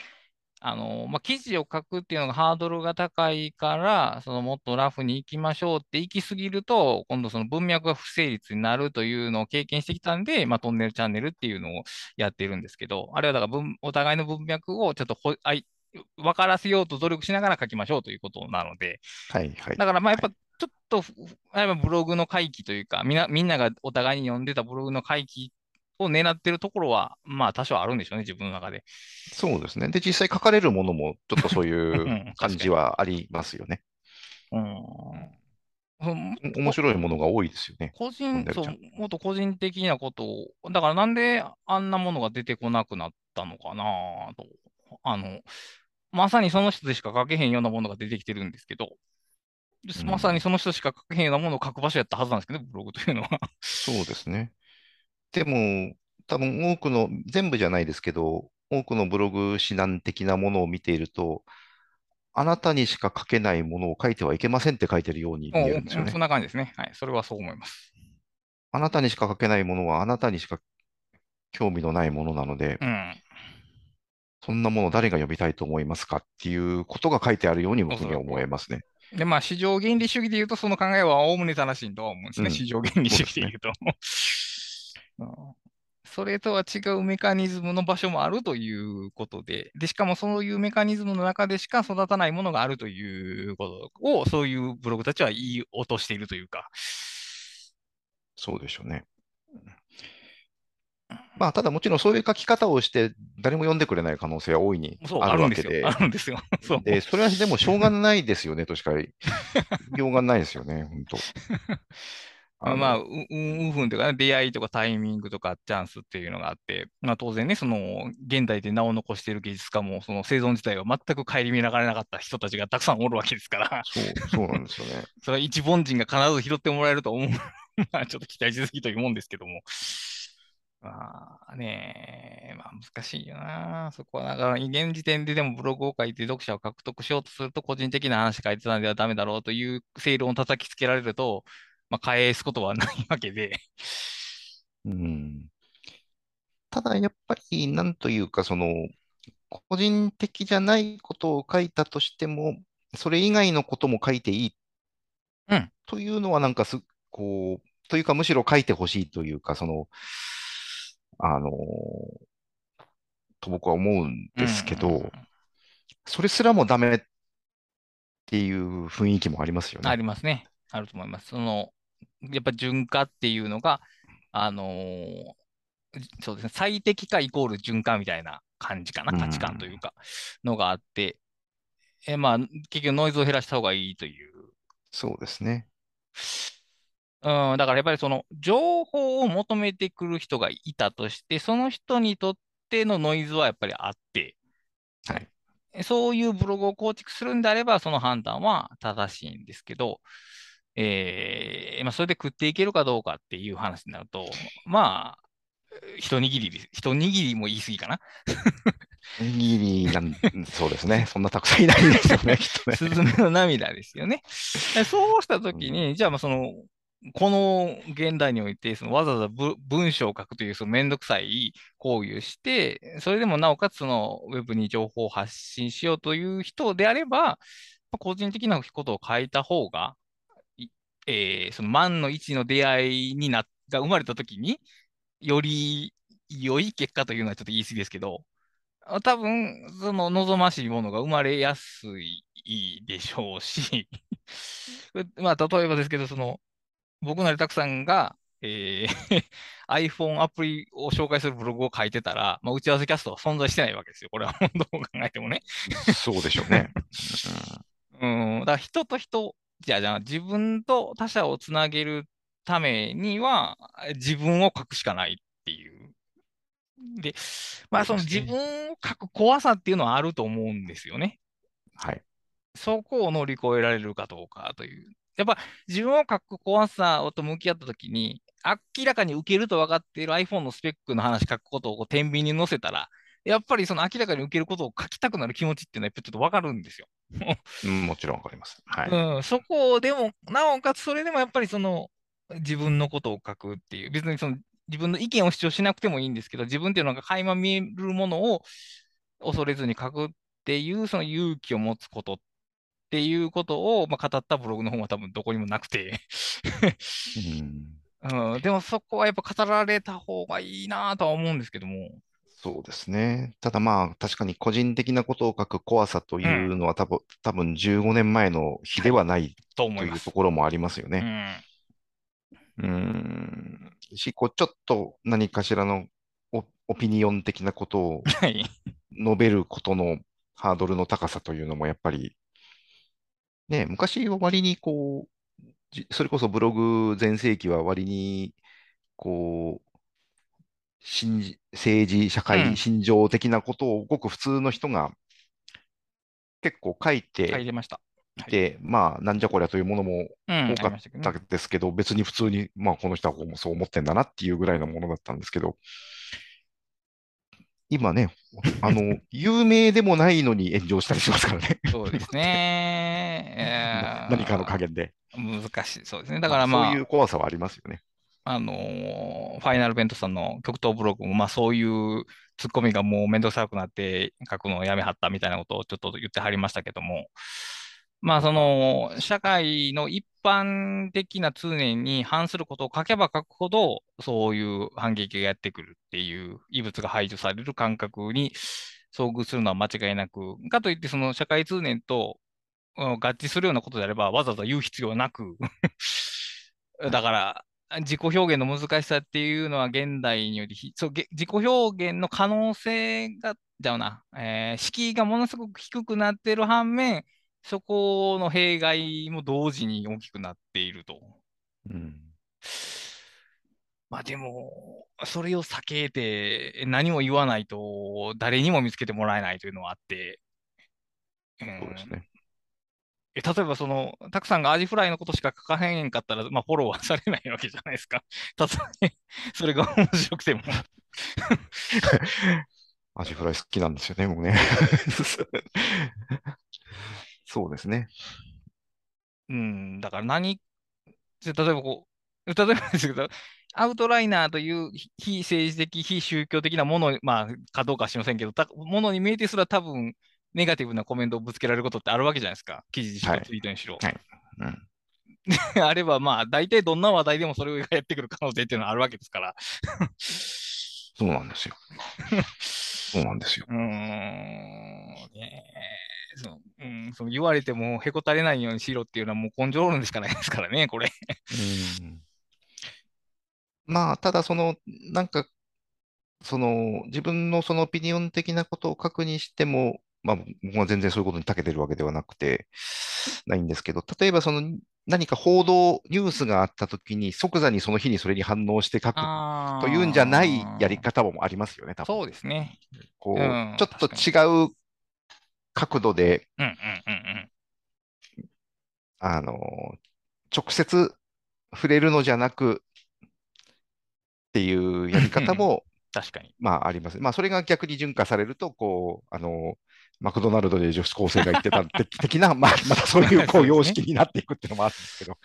あの、まあ、記事を書くっていうのがハードルが高いから、そのもっとラフに行きましょうって行き過ぎると、今度その文脈が不成立になるというのを経験してきたんで、まあ、トンネルチャンネルっていうのをやってるんですけど、あれはだから文、お互いの文脈をちょっとほあい分からせようと努力しながら書きましょうということなので、はいはいだからまあやっぱはい。ちょっとブログの回帰というか、みんな、みんながお互いに読んでたブログの回帰を狙ってるところは、まあ多少あるんでしょうね、自分の中で。そうですね。で、実際書かれるものもちょっとそういう [laughs] 感じ。はありますよね。うん。面白いものが多いですよね。個人、そう。もっと個人的なことを、だからなんであんなものが出てこなくなったのかなと。あの、まさにその人でしか書けへんようなものが出てきてるんですけど、まさにうん。その人しか書けへんようなものを書く場所やったはずなんですけどね、ブログというのは。そうですね。でも、多分多くの、全部じゃないですけど、多くのブログ指南的なものを見ていると、あなたにしか書けないものを書いてはいけませんって書いてるようにお見えるんですうんそんよね。な感じですね。はい。それはそう思います。あなたにしか書けないものはあなたにしか興味のないものなので、うん。そんなもの誰が読みたいと思いますかっていうことが書いてあるように僕には。思えますね。で、まあ、市場原理主義で言うと、その考えはおおむね正しいとは思うんですね。市うん。場原理主。義で言うと。[laughs] うんそれとは違うメカニズムの場所もあるということで、で、しかもそういうメカニズムの中でしか育たないものがあるということを、そういうブログたちは言い落としているというか。そうでしょうね。まあ、ただもちろんそういう書き方をして誰も読んでくれない可能性は大いにあるあるんですよ。あわけで、るんですよ。[laughs] そう。で、それはでもしょうがないですよねとしか言いようがないですよね、本当。あの、まあ、う、運運というかね、出会いとかタイミングとかチャンスっていうのがあって、まあ当然ね、その、現代で名を残している芸術家も、その生存自体を全く顧みながらなかった人たちがたくさんおるわけですから、そう、そうなんですよね。[laughs] それは一凡人が必ず拾ってもらえると思う。[laughs] まあちょっと期待しすぎというもんですけども。まあね、まあ難しいよな。そこは、だから現時点ででもブログを書いて読者を獲得しようとすると、個人的な話書いてたんではダメだろうという正論を叩きつけられると、まあ返すことはないわけで。うん。ただやっぱり、なんというか、その、個人的じゃないことを書いたとしても、それ以外のことも書いていいっうんというのはなんかす、こう、というかむしろ書いてほしいというか、その、あのと僕は思うんですけど、うんそれすらもダメっていう雰囲気もありますよあね。りますね。あると思います。その、やっぱ循化っていうのが、あのーそうですね、最適化イコール循環みたいな感じかな、うん価値観というか、のがあって、えまあ、結局ノイズを減らした方がいいという。そうですね。うん、だからやっぱりその情報を求めてくる人がいたとして、その人にとってのノイズはやっぱりあって、はい。そういうブログを構築するんであれば、その判断は正しいんですけど、えーまあ、それで食っていけるかどうかっていう話になると、まあ、一握りです。一握りも言い過ぎかな。おにぎりなん、そうですね。そんなたくさんいないですよね、[laughs] きっとね。スズメの涙ですよね。でそうしたときに、じゃあ、まあその、この現代において、そのわざわざぶ文章を書くというそのめんどくさい行為をして、それでもなおかつそのウェブに情報を発信しようという人であれば、まあ個人的なことを書いた方が、いえーその万の一の出会いになが生まれたときに、より良い結果というのはちょっと言い過ぎですけど、あ多分、その望ましいものが生まれやすいでしょうし、[laughs] まあ、例えばですけど、その、僕なりたくさんが、えー [laughs] iPhone アプリを紹介するブログを書いてたら、まあ、打ち合わせキャストは存在してないわけですよ。これはどう考えてもね。そうでしょうね。[laughs] うん、だから人と人、じゃあ、じゃあ自分と他者をつなげるためには、自分を書くしかないっていう。で、まあ、その自分を書く怖さっていうのはあると思うんですよね。はい。そこを乗り越えられるかどうかという。やっぱ自分を書く怖さと向き合ったときに、明らかに受けると分かっている iPhone のスペックの話書くことをこう天秤に乗せたら、やっぱりその明らかに受けることを書きたくなる気持ちっていうのはやっぱりちょっと分かるんですよ。うんもちろんわかります。はい。うん、そこをでも、なおかつそれでもやっぱりその自分のことを書くっていう、別にその自分の意見を主張しなくてもいいんですけど、自分っていうのが垣間見えるものを恐れずに書くっていう、その勇気を持つことっていうことを、まあ、語ったブログの本は多分どこにもなくて、うん [laughs] うん、でもそこはやっぱ語られた方がいいなとは思うんですけども、そうですね。ただまあ、確かに個人的なことを書く怖さというのは多分、多分15年前の日ではないと思いうと。ころもありますよね。うん、うん。し、こう、ちょっと何かしらのオオピニオン的なことを [laughs] はい。述べることのハードルの高さというのもやっぱり、ね、昔は割にこう、じそれこそブログ全盛期は割に、こう、政治、社うん会、心情的なことをごく普通の人が結構書い書いててました。いて、まあ、なんじゃこりゃというものもうん、多ありかったましたけどね。ですけど、別に普通に、まあ、この人はこうそう思ってんだなっていうぐらいのものだったんですけど、今ね、あの、[laughs] 有名でもないのに炎上したりしますからね。そうですね。え [laughs] ー何かの加減で。難しい。そうですね。だからまあ、そういう怖さはありますよね。あのーファイナルベントさんの極東ブログも、まあそういうツッコミがもうめんどくさくなって書くのをやめはったみたいなことをちょっと言ってはりましたけども、まあその、社会の一般的な通念に反することを書けば書くほど、そういう反撃がやってくるっていう異物が排除される感覚に遭遇するのは間違いなく、かといってその社会通念と [laughs] 合致するようなことであれば、わざわざ言う必要なく、[laughs] だから、自己表現の難しさっていうのは現代によりひ、そう、げ自己表現の可能性が、じゃあな、えー敷居がものすごく低くなっている反面、そこの弊害も同時に大きくなっていると。うん。まあでも、それを避けて何も言わないと誰にも見つけてもらえないというのはあって、うんそうですね。え例えばその、たくさんがアジフライのことしか書かへんかったら、まあフォローはされないわけじゃないですか。[laughs] たとえ、それが面白くても。[laughs] アジフライ好きなんですよね、僕ね。[laughs] そうですね。うん、だから何、例えばこう、例えばですけど、アウトライナーという非非政治的、非宗教的なもの、まあ、かどうかはしませんけど、たものに見えてすら多分、ネガティブなコメントをぶつけられることってあるわけじゃないですか。記事にしろ、はいツイートにしろ。はいうん。[laughs] あれば、まあ、大体どんな話題でもそれがやってくる可能性っていうのはあるわけですから。そうなんですよ。そうなんですよ。[laughs] うーん、ねそう、うん、そう言われてもへこたれないようにしろっていうのはもう根性論でしかないですからね、これ。うんまあ、ただその、なんか、その、自分のそのオピニオン的なことを書くにしても、まあ、僕は全然そういうことに長けてるわけではなくて、ないんですけど、例えばその何か報道、ニュースがあったときに即座にその日にそれに反応して書くというんじゃないやり方もありますよね、多分。そうですね。こう、うん、ちょっと違う角度で、あの、直接触れるのじゃなくっていうやり方も確かに。まあ、あります。まあ、それが逆に順化されると、こう、あの、マクドナルドで女子高生が言ってた的な、まあ、またそういう [laughs] こう様式になっていくっていうのもあるんですけど。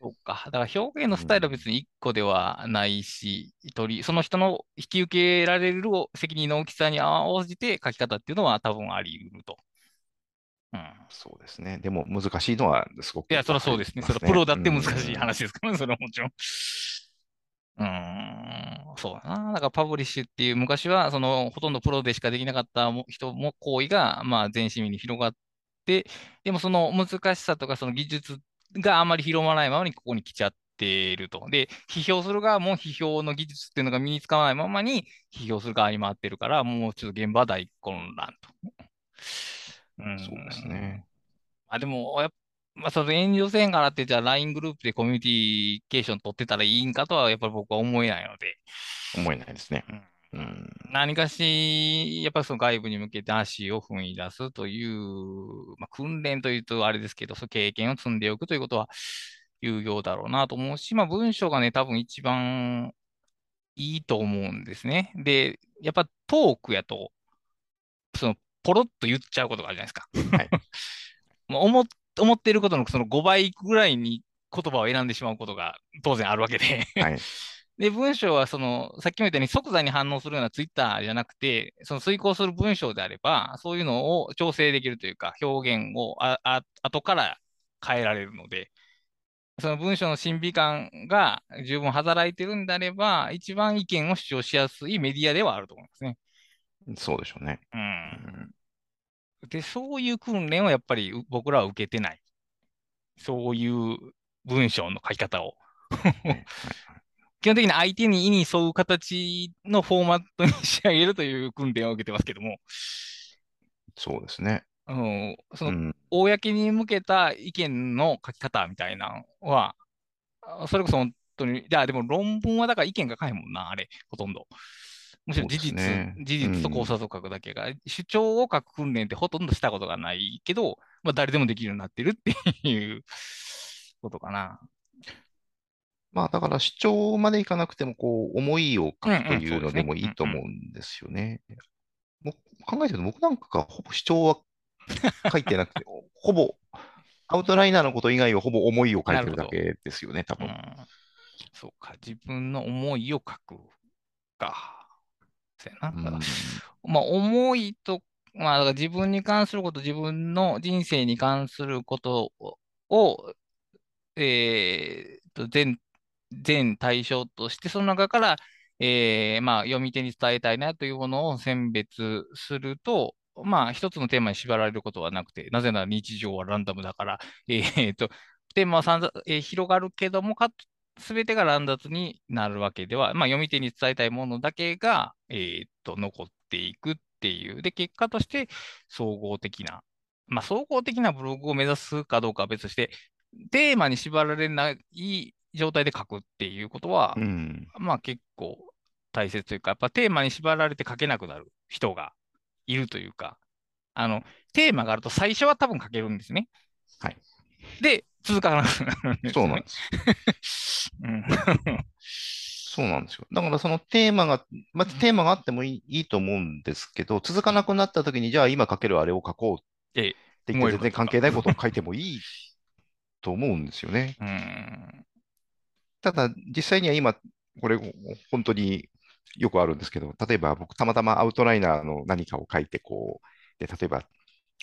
そうか。だから表現のスタイルは別に1個ではないし、うん、その人の引き受けられる責任の大きさに応じて書き方っていうのは多分あり得ると。うん、そうですね。でも難しいのはすごく、いや、それはそうですね。それプロだって難しい話ですからね、それはもちろん。うん、そうだな。だからパブリッシュっていう昔はそのほとんどプロでしかできなかった人も行為がまあ全市民に広がって、でもその難しさとかその技術があまり広まらないままにここに来ちゃっていると。で、批評する側も批評の技術っていうのが身につかないままに批評する側に回ってるから、もうちょっと現場は大混乱と。うん、そうですね。あ、でも、やっまあ、その炎上せんからって、じゃあ LINE グループでコミュニティケーション取ってたらいいんかとは、やっぱり僕は思えないので。思えないですね。うん、何かし、やっぱりその外部に向けて足を踏み出すという、まあ、訓練というとあれですけど、その経験を積んでおくということは有用だろうなと思うし、まあ、文章がね、多分一番いいと思うんですね。で、やっぱトークやと、その、ポロッと言っちゃうことがあるじゃないですか。はい。[laughs] 思っ思っていることのその5倍ぐらいに言葉を選んでしまうことが当然あるわけではい。[laughs] で、文章はその、さっきも言ったように即座に反応するようなツイッターじゃなくて、その遂行する文章であれば、そういうのを調整できるというか、表現をああ後から変えられるので、その文章の審美眼が十分働いてるんであれば、一番意見を主張しやすいメディアではあると思いますね。そうでしょうね。うん。で、そういう訓練をやっぱり僕らは受けてない。そういう文章の書き方を。[laughs] 基本的に相手に意に沿う形のフォーマットに仕上げるという訓練を受けてますけども。そうですね。うん、その、公に向けた意見の書き方みたいなのは、それこそ本当に、いや、でも論文はだから意見が書いもんな、あれ、ほとんど。むしろ事実、ね、事実と考察を書くだけが、うん、主張を書く訓練ってほとんどしたことがないけど、まあ、誰でもできるようになってるっていうことかな。まあ、だから主張までいかなくても、こう、思いを書くというのでもいいと思うんですよね。考えてると、僕なんかがほぼ主張は書いてなくて、[laughs] ほぼ、アウトライナーのこと以外はほぼ思いを書いてるだけですよね、多分、うん。そうか、自分の思いを書くか。そうやな。まあ、思いと、まあ、だから自分に関すること、自分の人生に関することを、えー、と全、全対象として、その中から、えー、まあ、読み手に伝えたいなというものを選別すると、まあ、一つのテーマに縛られることはなくて、なぜなら日常はランダムだから、えー、と、テーマは散々、えー、広がるけども、かすべてが乱雑になるわけでは、まあ、読み手に伝えたいものだけが、えー、っと、残っていくっていう。で、結果として総合的な、まあ、総合的なブログを目指すかどうかは別として、テーマに縛られない状態で書くっていうことは、うん、まあ結構大切というか、やっぱテーマに縛られて書けなくなる人がいるというか、あの、テーマがあると最初は多分書けるんですね。はい。で、続かなくなるんです、ね、そうなんです。うん、そうなんですよ。だからそのテーマが、まずテーマがあってもいいいいと思うんですけど、続かなくなった時に、じゃあ今書けるあれを書こうって言って、全然関係ないことを書いてもいいと思うんですよね。うんただ、実際には今、これ、本当によくあるんですけど、例えば僕、たまたまアウトライナーの何かを書いて、こう、で例えば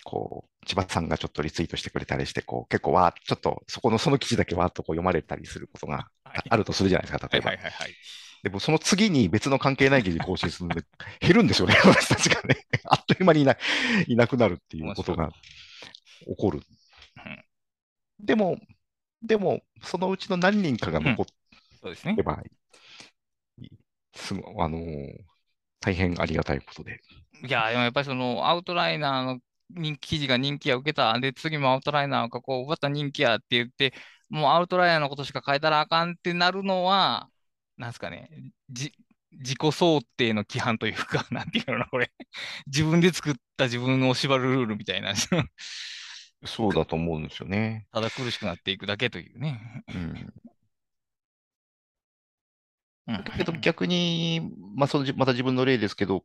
こう、千葉さんがちょっとリツイートしてくれたりして、こう、結構わー、ちょっとそこの、その記事だけわーっとこう読まれたりすることがはいあるとするじゃないですか、はい例えば。でもその次に別の関係ない記事更新するので、[laughs] 減るんですよね、[laughs] 私たちがね。[laughs] あっという間にいないなくなるっていうことが起こる。でも、でも、そのうちの何人かが残っそうですねすごあのー大変ありがたいことで。いや、でもやっぱりそのアウトライナーの人気記事が人気や受けた。で、次もアウトライナーがこう、また人気やって言って、もうアウトライナーのことしか書いたらあかんってなるのは、なんですかね、じ、自己想定の規範というか、[laughs] なんていうのこれ。自分で作った自分を縛るルールみたいな、そうだと思うんですよね。ただ苦しくなっていくだけというね。うん。うんだけど逆に、まあ、そのじまた自分の例ですけど、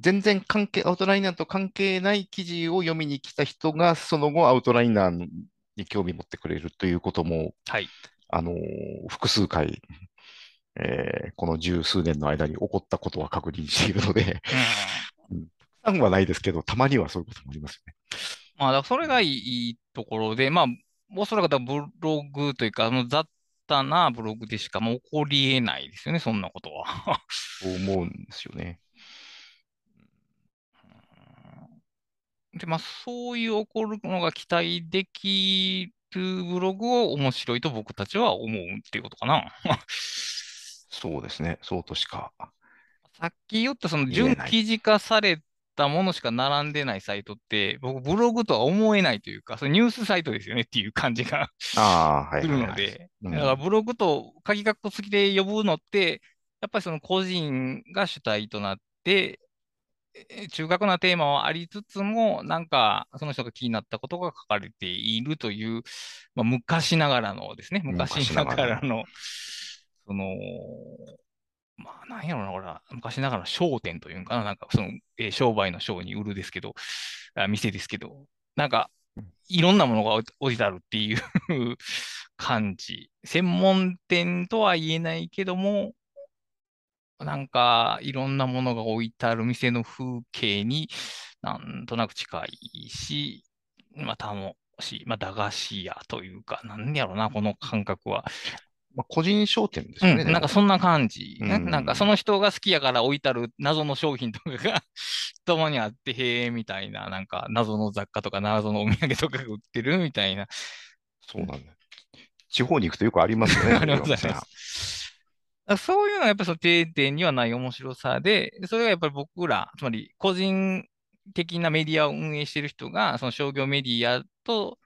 全然関係、アウトライナーと関係ない記事を読みに来た人が、その後アウトライナーに興味持ってくれるということも、はい。あのー複数回、えーこの十数年の間に起こったことは確認しているので、うんたくさんはないですけど、たまにはそういうこともありますよね。まあ、だそれがいいところで、まあ、おそらくブログというか、あの雑多なブログでしかもう起こり得ないですよね、そんなことは。[laughs] そう思うんですよね。で、まあ、そういう起こるのが期待できるブログを面白いと僕たちは思うっていうことかな。[laughs] そうですね。そうとしか。さっき言ったその純記事化されたものしか並んでないサイトって、僕ブログとは思えないというか、それニュースサイトですよねっていう感じがああ、はいすはいはい。るので、うんだからブログと鍵括弧付きで呼ぶのって、やっぱりその個人が主体となって、え中核なテーマはありつつも、なんかその人が気になったことが書かれているという、まあ、昔ながらのですね、昔ながらの、その、まあ、なんやろな、これは、昔ながらの商店というんかな、なんかその、えー商売の商に売るですけど、あ店ですけど、なんか、いろんなものが置いてあるっていう [laughs] 感じ。専門店とは言えないけども、なんか、いろんなものが置いてある店の風景になんとなく近いし、まあ、楽しい、まあ、駄菓子屋というか、なんやろな、この感覚は。まあ、個人商店ですうん、よね。でもなんかそんな感じ、ね。うんなんかその人が好きやから置いてある謎の商品とかが [laughs] たまにあって、へえ、みたいな、なんか謎の雑貨とか謎のお土産とかが売ってるみたいな。そうなんだ。地方に行くとよくありますよね。[laughs] ありますあそういうのはやっぱりその定点にはない面白さで、それがやっぱり僕ら、つまり個人的なメディアを運営している人が、その商業メディアと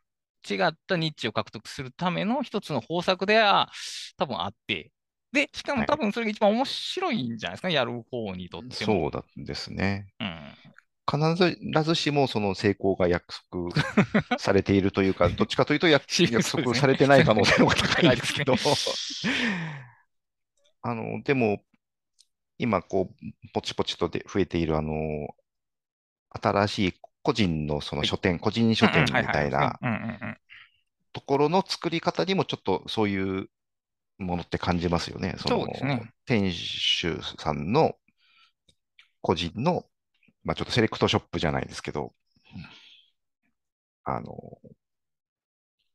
違ったニッチを獲得するための一つの方策では多分あって、で、しかも多分それが一番面白いんじゃないですか、やる方にとっても。そうだですね。うん。必ずしもその成功が約束されているというか、[laughs] どっちかというと [laughs] 約束されてない可能性の方が高いんですけど、[laughs] あの、でも、今、こう、ポチポチとで増えている、あの、新しい個人のその書店、個人書店みたいなところの作り方にもちょっとそういうものって感じますよね。そのそうですね。店主さんの個人の、まあちょっとセレクトショップじゃないですけど、あの、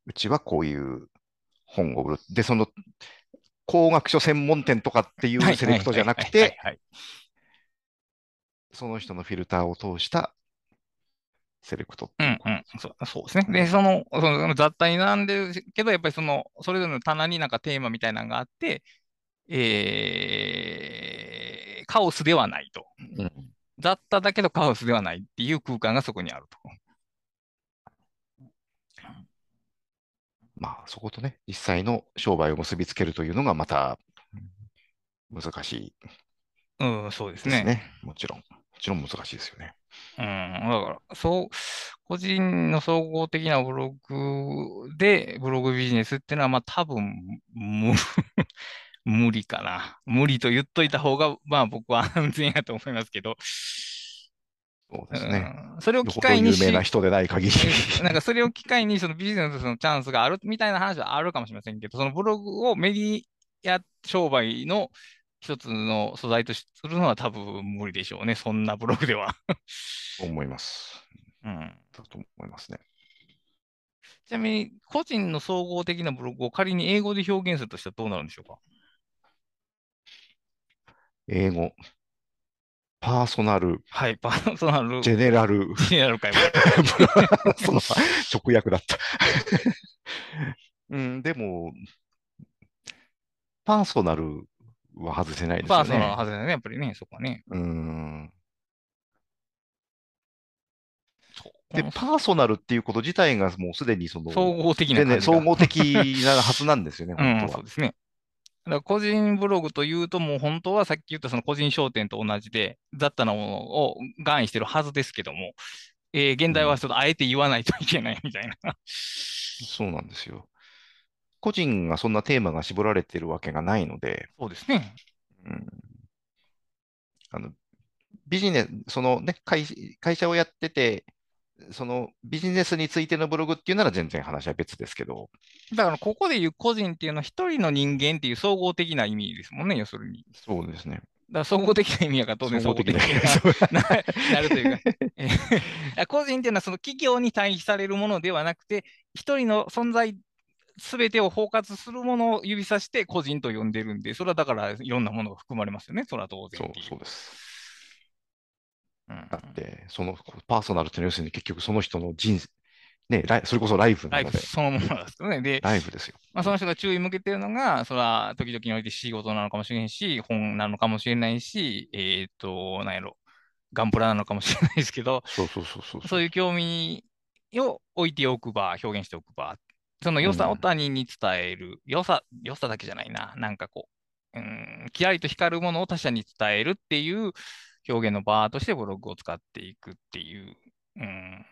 うちはこういう本を売る。で、その工学書専門店とかっていはいうセレクトじゃなくはいて、その人のフィルターを通したセレクトうんうん、そうそうですね。で、その、その雑多に並んでるけど、やっぱりその、それぞれの棚になんかテーマみたいなのがあって、えー、カオスではないと。うん雑多だけどカオスではないっていう空間がそこにあると。まあ、そことね、実際の商売を結びつけるというのがまた難しいうん、そうですね。ですね。もちろん。もちろん難しいですよね。うん、だから、そう、個人の総合的なブログで、ブログビジネスっていうのは、まあ多分、無、無理かな。無理と言っといた方が、まあ僕は安全やと思いますけど、そうですね。うん、それを機会にし、有名な人でない限り。なんかそれを機会にそのビジネスのチャンスがあるみたいな話はあるかもしれませんけど、そのブログをメディア商売の一つの素材とするのは多分無理でしょうね。そんなブログでは。思います。うん。だと思いますね。ちなみに、個人の総合的なブログを仮に英語で表現するとしたらどうなるんでしょうか？英語、パーソナル、はい、パーソナル、ジェネラル、ジェネラル会話。その直訳だった。うん、でも、パーソナルは外せないですよパーソナルはね。外れないね、やっぱりね、そこはね。うん。で、パーソナルっていうこと自体がもうすでにその、総合的な総合的なはずなんですよね、うん、本当は。そうですね。だから個人ブログというと、もう本当はさっき言ったその個人商店と同じで、雑多なものを含意してるはずですけども、えー現代はちょっとあえて言わないといけないみたいな。そうなんですよ。個人がそんなテーマが絞られてるわけがないので、そうですね。うん、あのビジネス、そのね会、会社をやってて、そのビジネスについてのブログっていうなら全然話は別ですけど、だからここで言う個人っていうのは一人の人間っていう総合的な意味ですもんね、要するに。そうですね。だから総合的な意味やから当然総合的ななな [laughs] なるというか、えー個人っていうのはその企業に対比されるものではなくて、一人の存在すべてを包括するものを指さして個人と呼んでるんで、それはだからいろんなものが含まれますよね、それは当然そう。そうです。うんだって、そのパーソナルっていうのは要するに結局その人の人生、ね、ライそれこそライフなライフので、そのものですよね。で、ライフですよ。まあ、その人が注意向けてるのが、それは時々において仕事なのかもしれんし、本なのかもしれないし、えっと、なんやろ、ガンプラなのかもしれないですけど、そうそうそうそう。そう。いう興味を置いておく場、表現しておく場、その良さを他人に伝える、良さ、良さだけじゃないな、なんかこう、うん、キラリと光るものを他者に伝えるっていう表現の場としてブログを使っていくっていう、うん、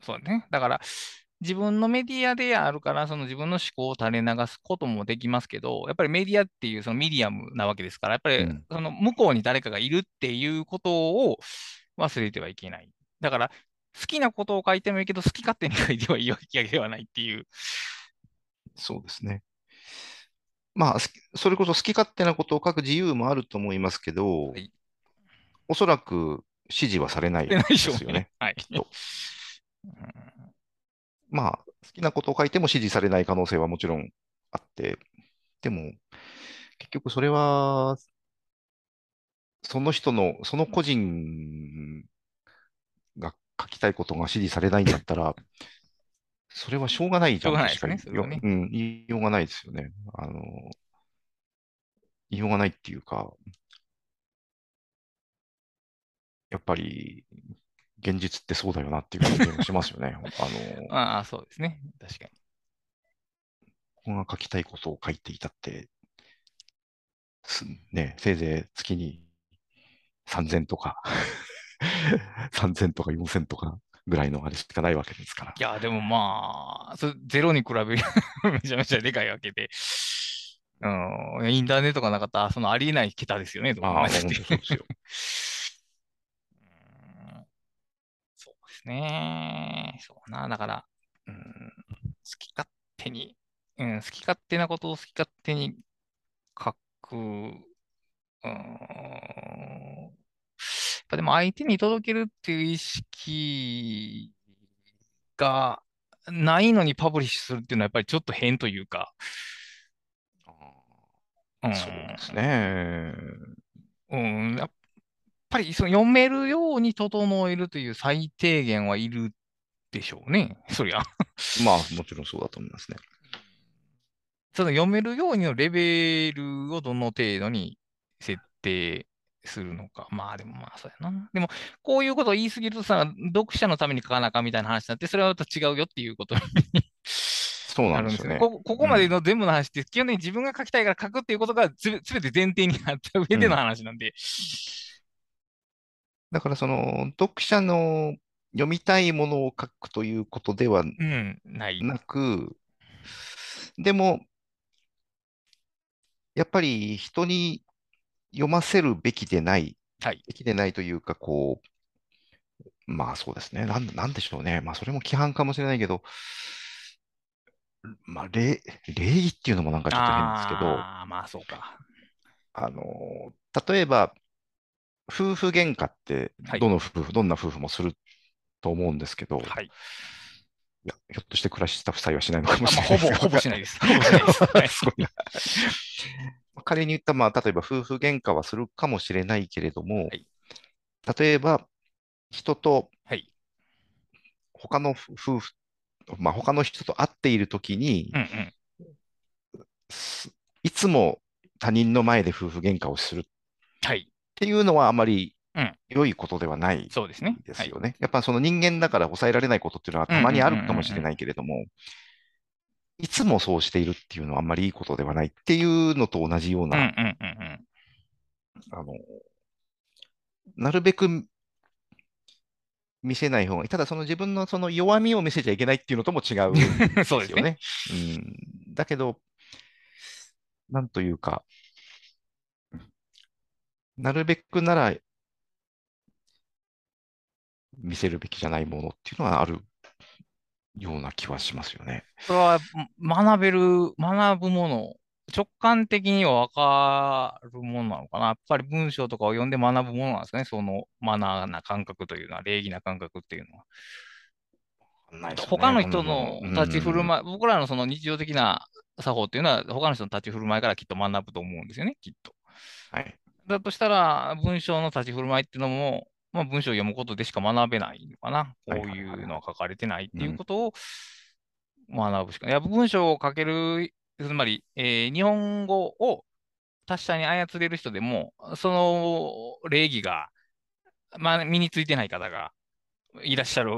そうね。だから、自分のメディアであるから、その自分の思考を垂れ流すこともできますけど、やっぱりメディアっていうそのミディアムなわけですから、やっぱりうんその向こうに誰かがいるっていうことを忘れてはいけない。だから、好きなことを書いてもいいけど、好き勝手に書いてはいいわけではないっていう。そうですね。まあ、すそれこそ好き勝手なことを書く自由もあると思いますけど、はいおそらく支持はされないですよね。。はい。きっと。うんまあ、好きなことを書いても支持されない可能性はもちろんあって、でも、結局それは、その人の、その個人が書きたいことが支持されないんだったら、それはしょうがないじゃんしょうがないですねそれはねようん、言いようがないですよね。あの、言いようがないっていうか、やっぱり、現実ってそうだよなっていう感じがしますよね。[laughs] あの、[laughs] ああ、そうですね。確かに。僕が書きたいことを書いていたって、すね、せいぜい月に3000とか、[laughs] 3000とか4000とかぐらいのあれしかないわけですから。いや、でもまあ、そゼロに比べるめちゃめちゃでかいわけで、うん、インターネットがなかったら、そのありえない桁ですよね、どう考ああ、えたって本当そうですよ。うんそうですね。そうな。だから、うん、好き勝手に、うん、好き勝手なことを好き勝手に書く。うん、やっぱでも相手に届けるっていう意識がないのにパブリッシュするっていうのはやっぱりちょっと変というか、うん、そうですね。うん、やっぱりその読めるように整えるという最低限はいるでしょうね。[laughs] そりゃ。まあ、もちろんそうだと思いますね。その読めるようにのレベルをどの程度に設定するのか。まあでもまあそうやな。でも、こういうことを言い過ぎるとさ、読者のために書かなあかんみたいな話になって、それはまた違うよっていうことに [laughs] そうなるんですよね。こここまでの全部の話って、基本的に自分が書きたいから書くっていうことがすべて前提にあった上での話なんで。だから、その、読者の読みたいものを書くということではうん、ない。なく、でも、やっぱり人に読ませるべきでない、はい。べきでないというか、こう、まあそうですね、なん、なんでしょうね。まあそれも規範かもしれないけど、まあ礼、礼儀っていうのもなんかちょっと変ですけど、ああ、まあそうか。あの、例えば、夫婦喧嘩ってはいどの夫婦、どんな夫婦もすると思うんですけど、はい。いや、ひょっとして暮らしスタッフ採用はしないのかもあしまあほぼ、れないですほぼしないです。ほぼしないです。[laughs] はいすごいな。仮に言った、まあ、例えば夫婦喧嘩はするかもしれないけれども、はい例えば、人とはい。他の夫婦、まあ、他の人と会っているときに、うんうん。すいつも他人の前で夫婦喧嘩をするっはい。ていうのはあまりうん良いことではないそうですね。ですよね。やっぱその人間だから抑えられないことっていうのはたまにあるかもしれないけれども、いつもそうしているっていうのはあんまりいいことではないっていうのと同じようはい。うんな、なるべく見せない方がいい。ただその自分のその弱みを見せちゃいけないっていうのとも違う [laughs] そうで。すよね。うん、だけど、なんというか、なるべくなら見せるべきじゃないものっていうのはあるような気はしますよね。それは学べる、学ぶもの、直感的にはわかるものなのかな。やっぱり文章とかを読んで学ぶものなんですかね。そのマナーな感覚というのは、礼儀な感覚っていうのは。ないですよね他の人の立ち振るうん舞い、僕らのその日常的な作法っていうのは、他の人の立ち振る舞いからきっと学ぶと思うんですよね、きっと。はい。だとしたら、文章の立ち振る舞いっていうのも、まあ、文章を読むことでしか学べないのかな。こうはいうのは書かれてないっていうことを学ぶしかない。いや文章を書ける、つまり、えー日本語を達者に操れる人でも、その礼儀が、まあ、身についてない方がいらっしゃる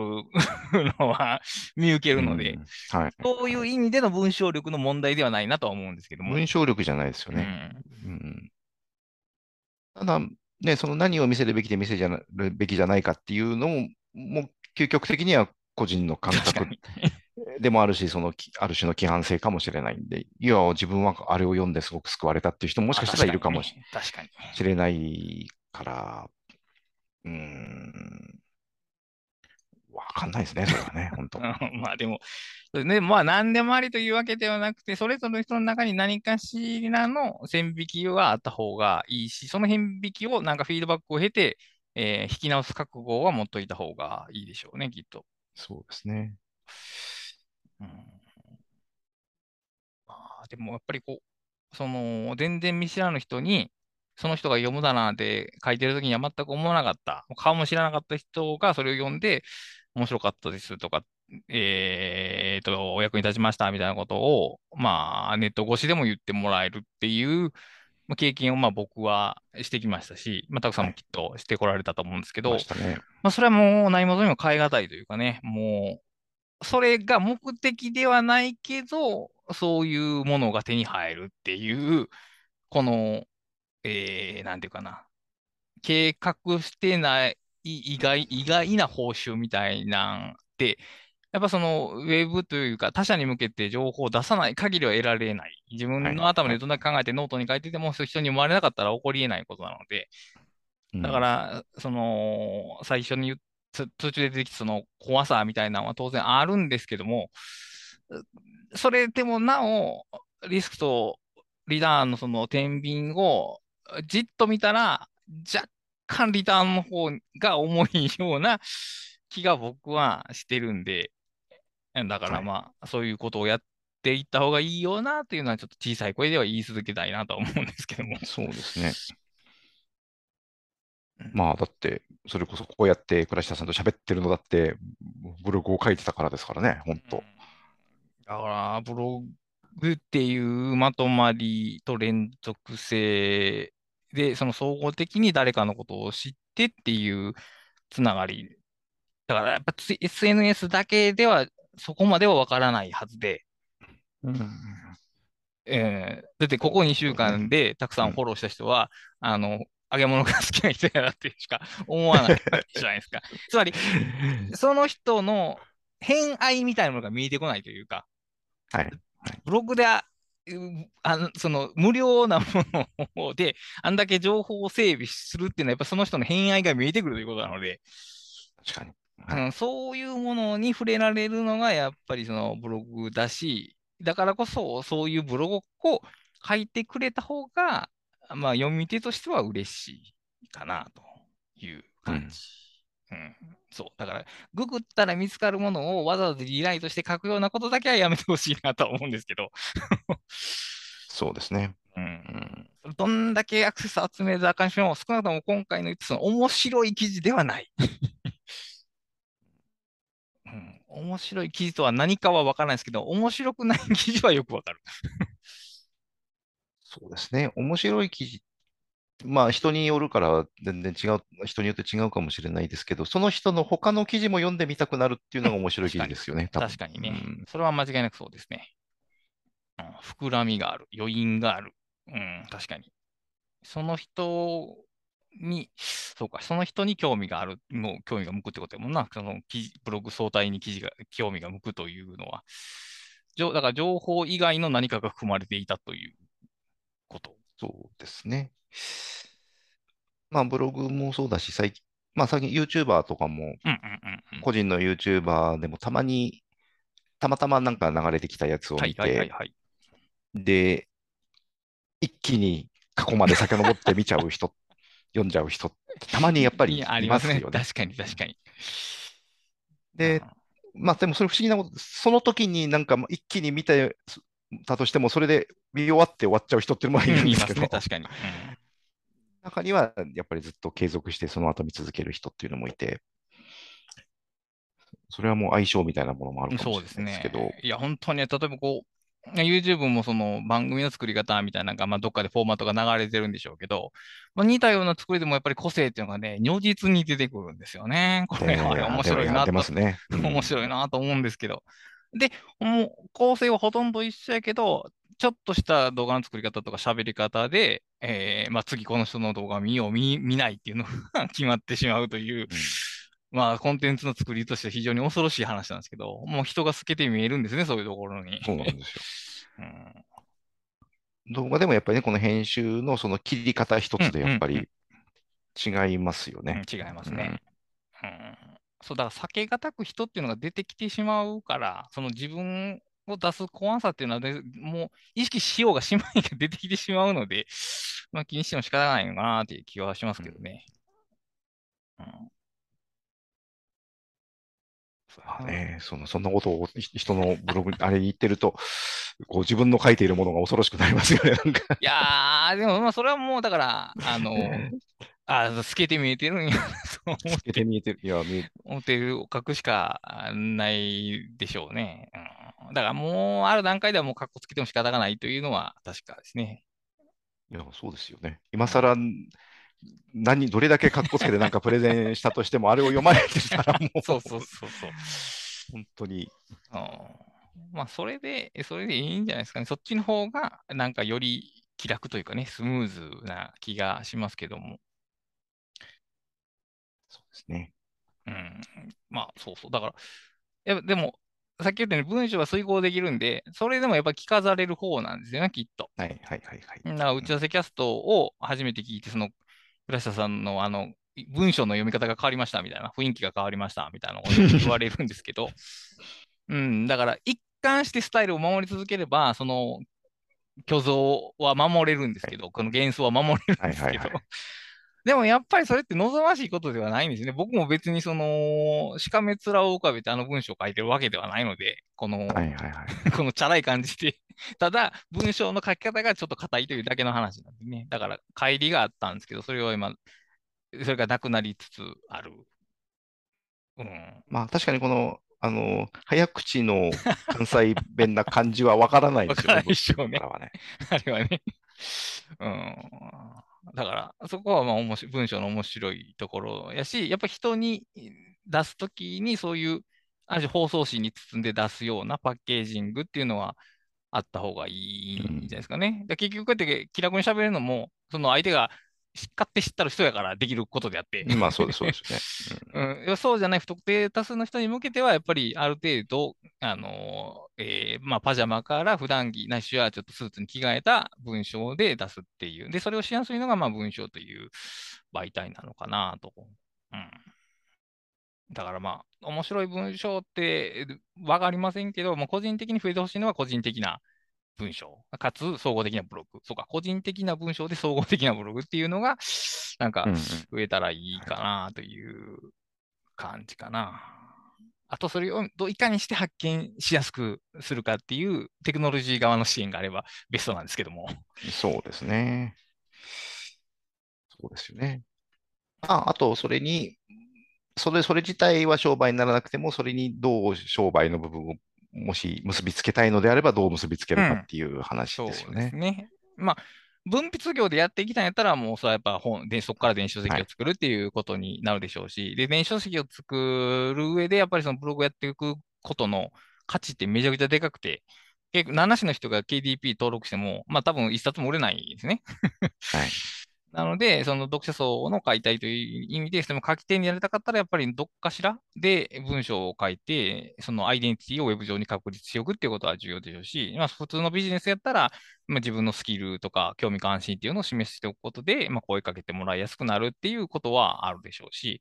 のは [laughs] 見受けるので、うんはい。そういう意味での文章力の問題ではないなとは思うんですけども。文章力じゃないですようね。んうんただ、ね、その何を見せるべきで見せるべきじゃないかっていうのも、もう究極的には個人の感覚。でもあるし、そのきある種の規範性かもしれないんで、いや、自分はあれを読んですごく救われたっていう人ももしかしたらいるかもしれないから、うーん、わかんないですね、それはね、[laughs] 本当。まあでも、ね、まあ何でもありというわけではなくて、それぞれの人の中に何かしらの線引きはあった方がいいし、その線引きをなんかフィードバックを経て、えー引き直す覚悟は持っといた方がいいでしょうね、きっと。そうですね。うんまあ、でもやっぱりこう、その、全然見知らぬ人に、その人が読むだなんて書いてる時には全く思わなかった、顔も知らなかった人がそれを読んで、面白かったですとか、えーと、お役に立ちましたみたいなことを、まあ、ネット越しでも言ってもらえるっていうまあ経験をまあ僕はしてきましたし、まあ、たくさんもきっとしてこられたと思うんですけど、ましたね。まあ、それはもう何事にも変え難いというかね、もう、それが目的ではないけど、そういうものが手に入るっていう、この、えー、なんていうかな、計画してない意外、意外な報酬みたいなんで、やっぱそのウェブというか他者に向けて情報を出さない限りは得られない。自分の頭でどんだけ考えてノートに書いてても人に読まれなかったら起こり得ないことなので、うん。だから、その、最初に言っつ途中で出てきたその怖さみたいなのは当然あるんですけども、うそれでもなお、リスクとリターンのその天秤をじっと見たら、若干リターンの方が重いような気が僕はしてるんで、だからはいまあ、そういうことをやっていった方がいいよなというのは、ちょっと小さい声では言い続けたいなとは思うんですけども。そうですねうん。まあ、だって、それこそこうやって倉下さんと喋ってるのだって、ブログを書いてたからですからね、本当。だから、ブログっていうまとまりと連続性で、その総合的に誰かのことを知ってっていうつながり。だから、やっぱつ SNS だけではそこまではわからないはずで、うん。えーだってここ2週間でたくさんフォローした人は、あの、揚げ物が好きな人やなってしか思わないじゃないですか。[laughs] つまり、その人の偏愛みたいなものが見えてこないというか、はい。ブログであ、のその無料なもので、あんだけ情報を整備するっていうのは、やっぱその人の偏愛が見えてくるということなので、確かに。はいうん、そういうものに触れられるのがやっぱりそのブログだし、だからこそそういうブログを書いてくれた方が、まあ読み手としては嬉しいかなという感じうん、そう。だから、ググったら見つかるものをわざわざリライトして書くようなことだけはやめてほしいなとは思うんですけど。そうですね。う。うんん。どんだけアクセス集めるあかんしも、少なくとも今回の言ったその面白い記事ではない。うん、面白い記事とは何かは分からないですけど、面白くない記事はよくわかる。そうですね。面白い記事。まあ人によるから全然違う、人によって違うかもしれないですけど、その人の他の記事も読んでみたくなるっていうのが面白い記事ですよね。確かにね、うんそれは間違いなくそうですね。うん、膨らみがある、余韻がある。うん、確かに。その人に、そうか、その人に興味がある、もう興味が向くってことやもんな。その記事ブログ総体に記事が、興味が向くというのは。じょだから情報以外の何かが含まれていたということ。そうですね。まあブログもそうだし、最近、まあ最近 YouTuber とかも。個人の YouTuber でもたまに、たまたまなんか流れてきたやつを見て、はい。で、一気に過去まで遡って見ちゃう人、[laughs] 読んじゃう人ってたまにやっぱりいますね。ますよね。確かに確かに。で、まあでもそれ不思議なこと、その時になんかまあ一気に見てたとしても、それで見終わって終わっちゃう人っていうのもいうん、るんですけどいますね、、確かに。うん中にはやっぱりずっと継続してその後見続ける人っていうのもいて、それはもう相性みたいなものもあるかもそうですしれないですけど、ね。いや、本当に、例えばこう、YouTube もその番組の作り方みたいなのが、まあ、どっかでフォーマットが流れてるんでしょうけど、まあ、似たような作りでもやっぱり個性っていうのがね、如実に出てくるんですよね。これ、えーあれ面白いなと面白いなと思うんですけど。で、もう構成はほとんど一緒やけど、ちょっとした動画の作り方とか喋り方で、えーまあ、次この人の動画見よう、見、見ないっていうのが [laughs] 決まってしまうという、まあ、コンテンツの作りとして非常に恐ろしい話なんですけど、もう人が透けて見えるんですね、そういうところに。そうなんですよ。[laughs] うん動画でもやっぱりね、この編集のその切り方一つでやっぱうんうんり違いますよね。うん違いますね。うんそう、だから避けがたく人っていうのが出てきてしまうから、その自分を出す怖さっていうのはね、もう意識しようがしまいが出てきてしまうので、まあ気にしても仕方ないのかなっていう気はしますけどね。うんそうやなまあね、そのそんなことをひ人のブログにあれ言ってると、こう自分の書いているものが恐ろしくなりますよね、なんか。いやー、でもまあそれはもうだから、あの、あ、透けて見えてるんや、[laughs] 透けて見えてる。いや、見え思ってるを書くしかないでしょうね。うん、だからもうある段階ではもう格好つけても仕方がないというのは確かですね。いや、そうですよね。今更、何、どれだけかっこつけてなんかプレゼンしたとしても、あれを読まれてたらもう、[laughs] そうそうそうそう。本当に、うん、まあそれで、それでいいんじゃないですかね。そっちの方がなんかより気楽というかね、スムーズな気がしますけども。ですね。うん。まあそうそう。だから、やっぱでも、さっき言ったように文章は遂行できるんで、それでもやっぱ聞かされる方なんですよね、きっと。はいはいはいはい。だから打ち合わせキャストを初めて聞いて、その、倉下さんのあの、文章の読み方が変わりましたみたいな、雰囲気が変わりましたみたいなのを言われるんですけど、[laughs] うん、だから一貫してスタイルを守り続ければ、その、虚像は守れるんですけど、この幻想は守れるんですけどはいはいはい、でもやっぱりそれって望ましいことではないんですね。僕も別にその、しかめ面を浮かべてあの文章を書いてるわけではないので、この、はいはいはい。[laughs] このチャラい感じで、ただ、文章の書き方がちょっと硬いというだけの話なんでね。だから、乖離があったんですけど、それを今、それがなくなりつつある。うん。まあ確かにこの、あの、早口の関西弁な感じはわからないですよね。わからないでしょうねね。あれはね。うん。だから、そこはまあ面白、文章の面白いところやし、やっぱ人に出すときにそういう、ある種放送紙に包んで出すようなパッケージングっていうのはあった方がいいんじゃないですかね。だ結局こうやって気楽に喋るのも、その相手が勝手知ったる人やからできることであって。まあそうです、そうですよね。[laughs] うん、そうじゃない不特定多数の人に向けては、やっぱりある程度、あのえーまあ、パジャマから普段着、ないしはちょっとスーツに着替えた文章で出すっていう。で、それをしやすいのが、まあ、文章という媒体なのかなと。うん。だからまあ、面白い文章ってわかりませんけど、もう個人的に増えてほしいのは個人的な文章、かつ総合的なブログ。そうか、個人的な文章で総合的なブログっていうのが、なんか増えたらいいかなという感じかな。あと、それをどういかにして発見しやすくするかっていうテクノロジー側の支援があればベストなんですけども。そうですね。そうですよね。あ、あと、それに、それ、それ自体は商売にならなくても、それにどう商売の部分をもし結びつけたいのであれば、どう結びつけるかっていう話ですよね。ですね。まあ、分泌業でやっていきたいんやったら、もうそれはやっぱ本、で、そこから電子書籍を作るっていうことになるでしょうし、で、電子書籍を作る上で、やっぱりそのブログをやっていくことの価値ってめちゃくちゃでかくて、結構、7種の人が KDP 登録しても、まあ多分一冊も売れないですね。はい。なので、その読者層の解体という意味で、その書き手になりたかったら、やっぱりどっかしらで文章を書いて、そのアイデンティティをウェブ上に確立しておくっていうことは重要でしょうし、まあ、普通のビジネスやったら、まあ、自分のスキルとか興味関心っていうのを示しておくことで、まあ、声かけてもらいやすくなるっていうことはあるでしょうし、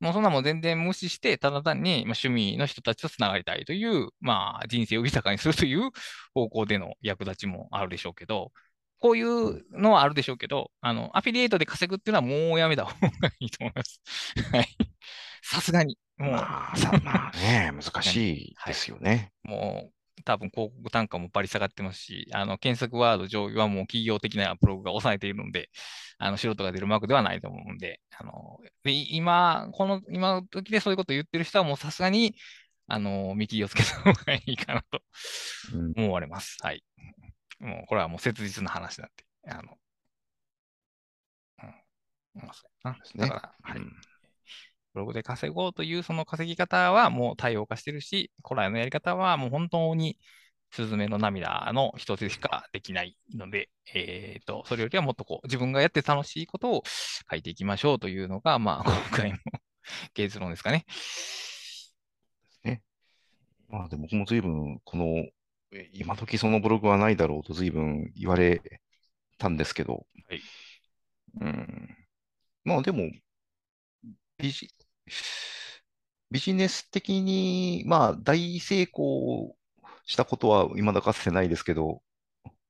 もうそんなもん全然無視して、ただ単にまあ趣味の人たちとつながりたいという、まあ、人生を豊かにするという方向での役立ちもあるでしょうけど、こういうのはあるでしょうけど、あの、アフィリエイトで稼ぐっていうのはもうやめた方がいいと思います。[laughs] はい。さすがに。もう、まあ、さまあね、[laughs] 難しいですよね。もう、多分広告単価もバリ下がってますし、あの、検索ワード上位はもう企業的なブログが抑えているので、あの、素人が出るマークではないと思うんで、あの、で今、この、今の時でそういうことを言ってる人はもうさすがに、あの、見切りをつけた方がいいかなとうん思われます。はい。もう、これはもう切実な話なんで、あの、うん、まあそうやなですね。だから、はい。うん。ブログで稼ごうというその稼ぎ方はもう多様化してるし、古来のやり方はもう本当にスズメの涙の一つでしかできないので、えっと、それよりはもっとこう自分がやって楽しいことを書いていきましょうというのが、まあ [laughs] 今回の結論ですかね。まあでも僕も随分、この、え今時そのブログはないだろうと随分言われたんですけど、はいうん。まあでも、ビジ、ビジネス的に、まあ大成功したことは未だかつてないですけど、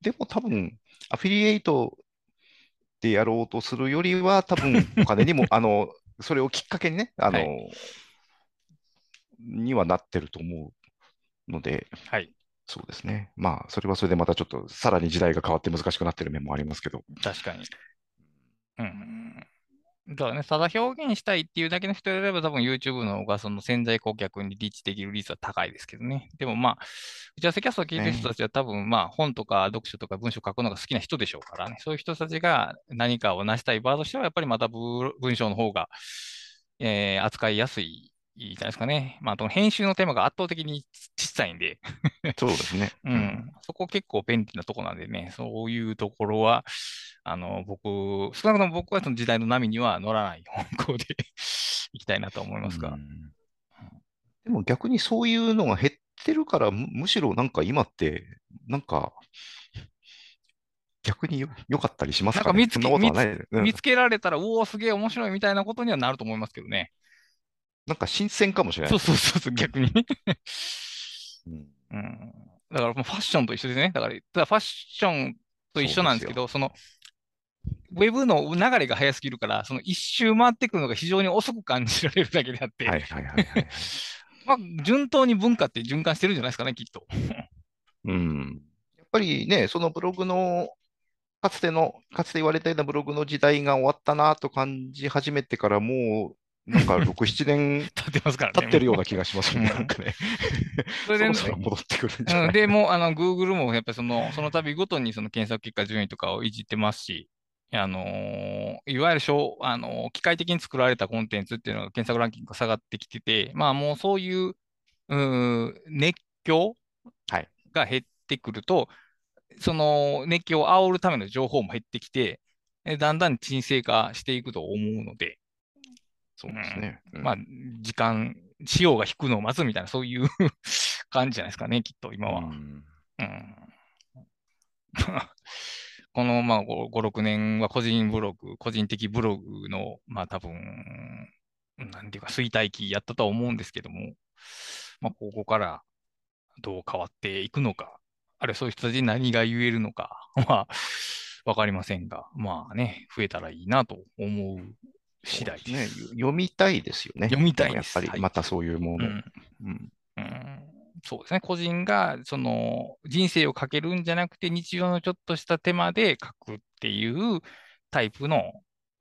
でも多分、アフィリエイトでやろうとするよりは、多分お金にも、[laughs] あの、それをきっかけにね、あの、はいにはなってると思うので、はい。そうですね。まあ、それはそれでまたちょっと、さらに時代が変わって難しくなってる面もありますけど。確かに。うん。だからね、ただ表現したいっていうだけの人であれば、多分 YouTube の方がその潜在顧客にリーチできる率は高いですけどね。でもまあ、打ち合わせキャストを聞いてる人たちは多分まあ、本とか読書とか文章を書くのが好きな人でしょうからね。そういう人たちが何かを成したい場としては、やっぱりまた文文章の方が、えー扱いやすい。いいじゃないですかね。まあ、編集のテーマが圧倒的に小さいんで、そうですね。[laughs] う。ん、そこ結構便利なとこなんでね、そういうところは、あの、僕、少なくとも僕はその時代の波には乗らない方向で [laughs] 行きたいなと思いますがう。んでも逆にそういうのが減ってるから、む、むしろなんか今って、なんか、逆によ良かったりしますかね。なんか見つけられたら、うおー、すげえ面白いみたいなことにはなると思いますけどね。なんか新鮮かもしれなそうい。そうそうそう、逆にね。うんうん。だからもうファッションと一緒ですね。だから、ただファッションと一緒なんですけど、その、ウェブの流れが早すぎるから、その一周回ってくるのが非常に遅く感じられるだけであって、はいはいはいはい。[laughs] まあ、順当に文化って循環してるんじゃないですかね、きっと。うん。やっぱりね、そのブログの、かつての、かつて言われたようなブログの時代が終わったなと感じ始めてから、もう、なんか6、7年 [laughs] 立ってますからね。経ってるような気がしますなんかね。[laughs] それでそろそろ戻ってくるんじゃう、なん。いで、もう、あの、Google もやっぱりその、その度ごとにその検索結果順位とかをいじってますし、あのーいわゆる小、あのー機械的に作られたコンテンツっていうのが検索ランキングが下がってきてて、まあもうそういう、うー熱狂はい。が減ってくると、その熱狂を煽るための情報も減ってきて、えだんだん沈静化していくと思うので、そうですね。うんまあ、時間、潮が引くのを待つみたいな、そういう [laughs] 感じじゃないですかね、きっと今は。うんうん [laughs] この、まあ、5、6年は個人ブログ、個人的ブログの、まあ、多分、なんていうか、衰退期やったとは思うんですけども、まあ、ここからどう変わっていくのか、あるいはそういう人たちに何が言えるのか、まあ、わかりませんが、まあね、増えたらいいなと思う次第です。ね。読みたいですよね。読みたいですもやっぱりまたそういうもの。うんそうですね。個人が、その、人生をかけるんじゃなくて、日常のちょっとした手間で書くっていうタイプの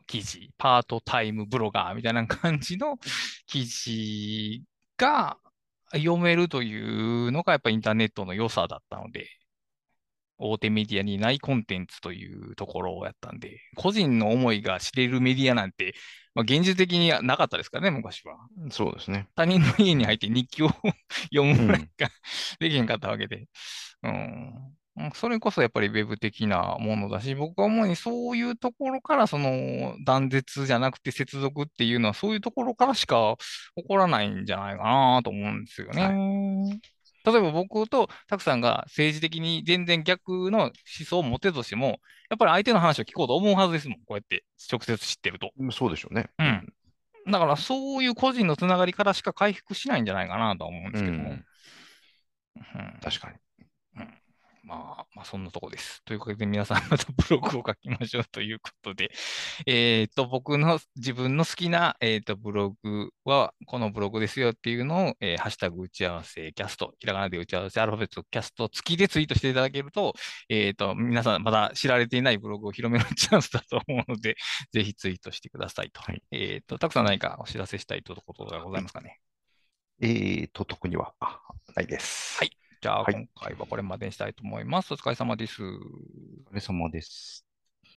記事、パートタイムブロガーみたいな感じの記事が読めるというのが、やっぱりインターネットの良さだったので、大手メディアにないコンテンツというところをやったんで、個人の思いが知れるメディアなんて、まあ、現実的にはなかったですからね、昔は。そうですね。他人の家に入って日記を [laughs] 読むぐらういかできへんかったわけで。うん。うんそれこそやっぱりウェブ的なものだし、僕は主にそういうところから、その断絶じゃなくて接続っていうのは、そういうところからしか起こらないんじゃないかなと思うんですよね。はい例えば僕とたくさんが政治的に全然逆の思想を持てるとしても、やっぱり相手の話を聞こうと思うはずですもん。こうやって直接知ってると。うんそうでしょうね。うん。だからそういう個人のつながりからしか回復しないんじゃないかなとは思うんですけども。うんうん確かに。まあ、まあ、そんなとこです。というわけで、皆さんまたブログを書きましょうということで、[laughs] えっと、僕の自分の好きな、えっと、ブログは、このブログですよっていうのを、えーハッシュタグ打ち合わせキャスト、ひらがなで打ち合わせアルファベットキャスト付きでツイートしていただけると、えっと、皆さんまだ知られていないブログを広めるチャンスだと思うので、[laughs] ぜひツイートしてくださいと。はいえっと、たくさん何かお知らせしたいところがございますかね。えーと、特には、あないです。はいじゃあ、はい今回はこれまでにしたいと思います。お疲れ様です。お疲れ様です。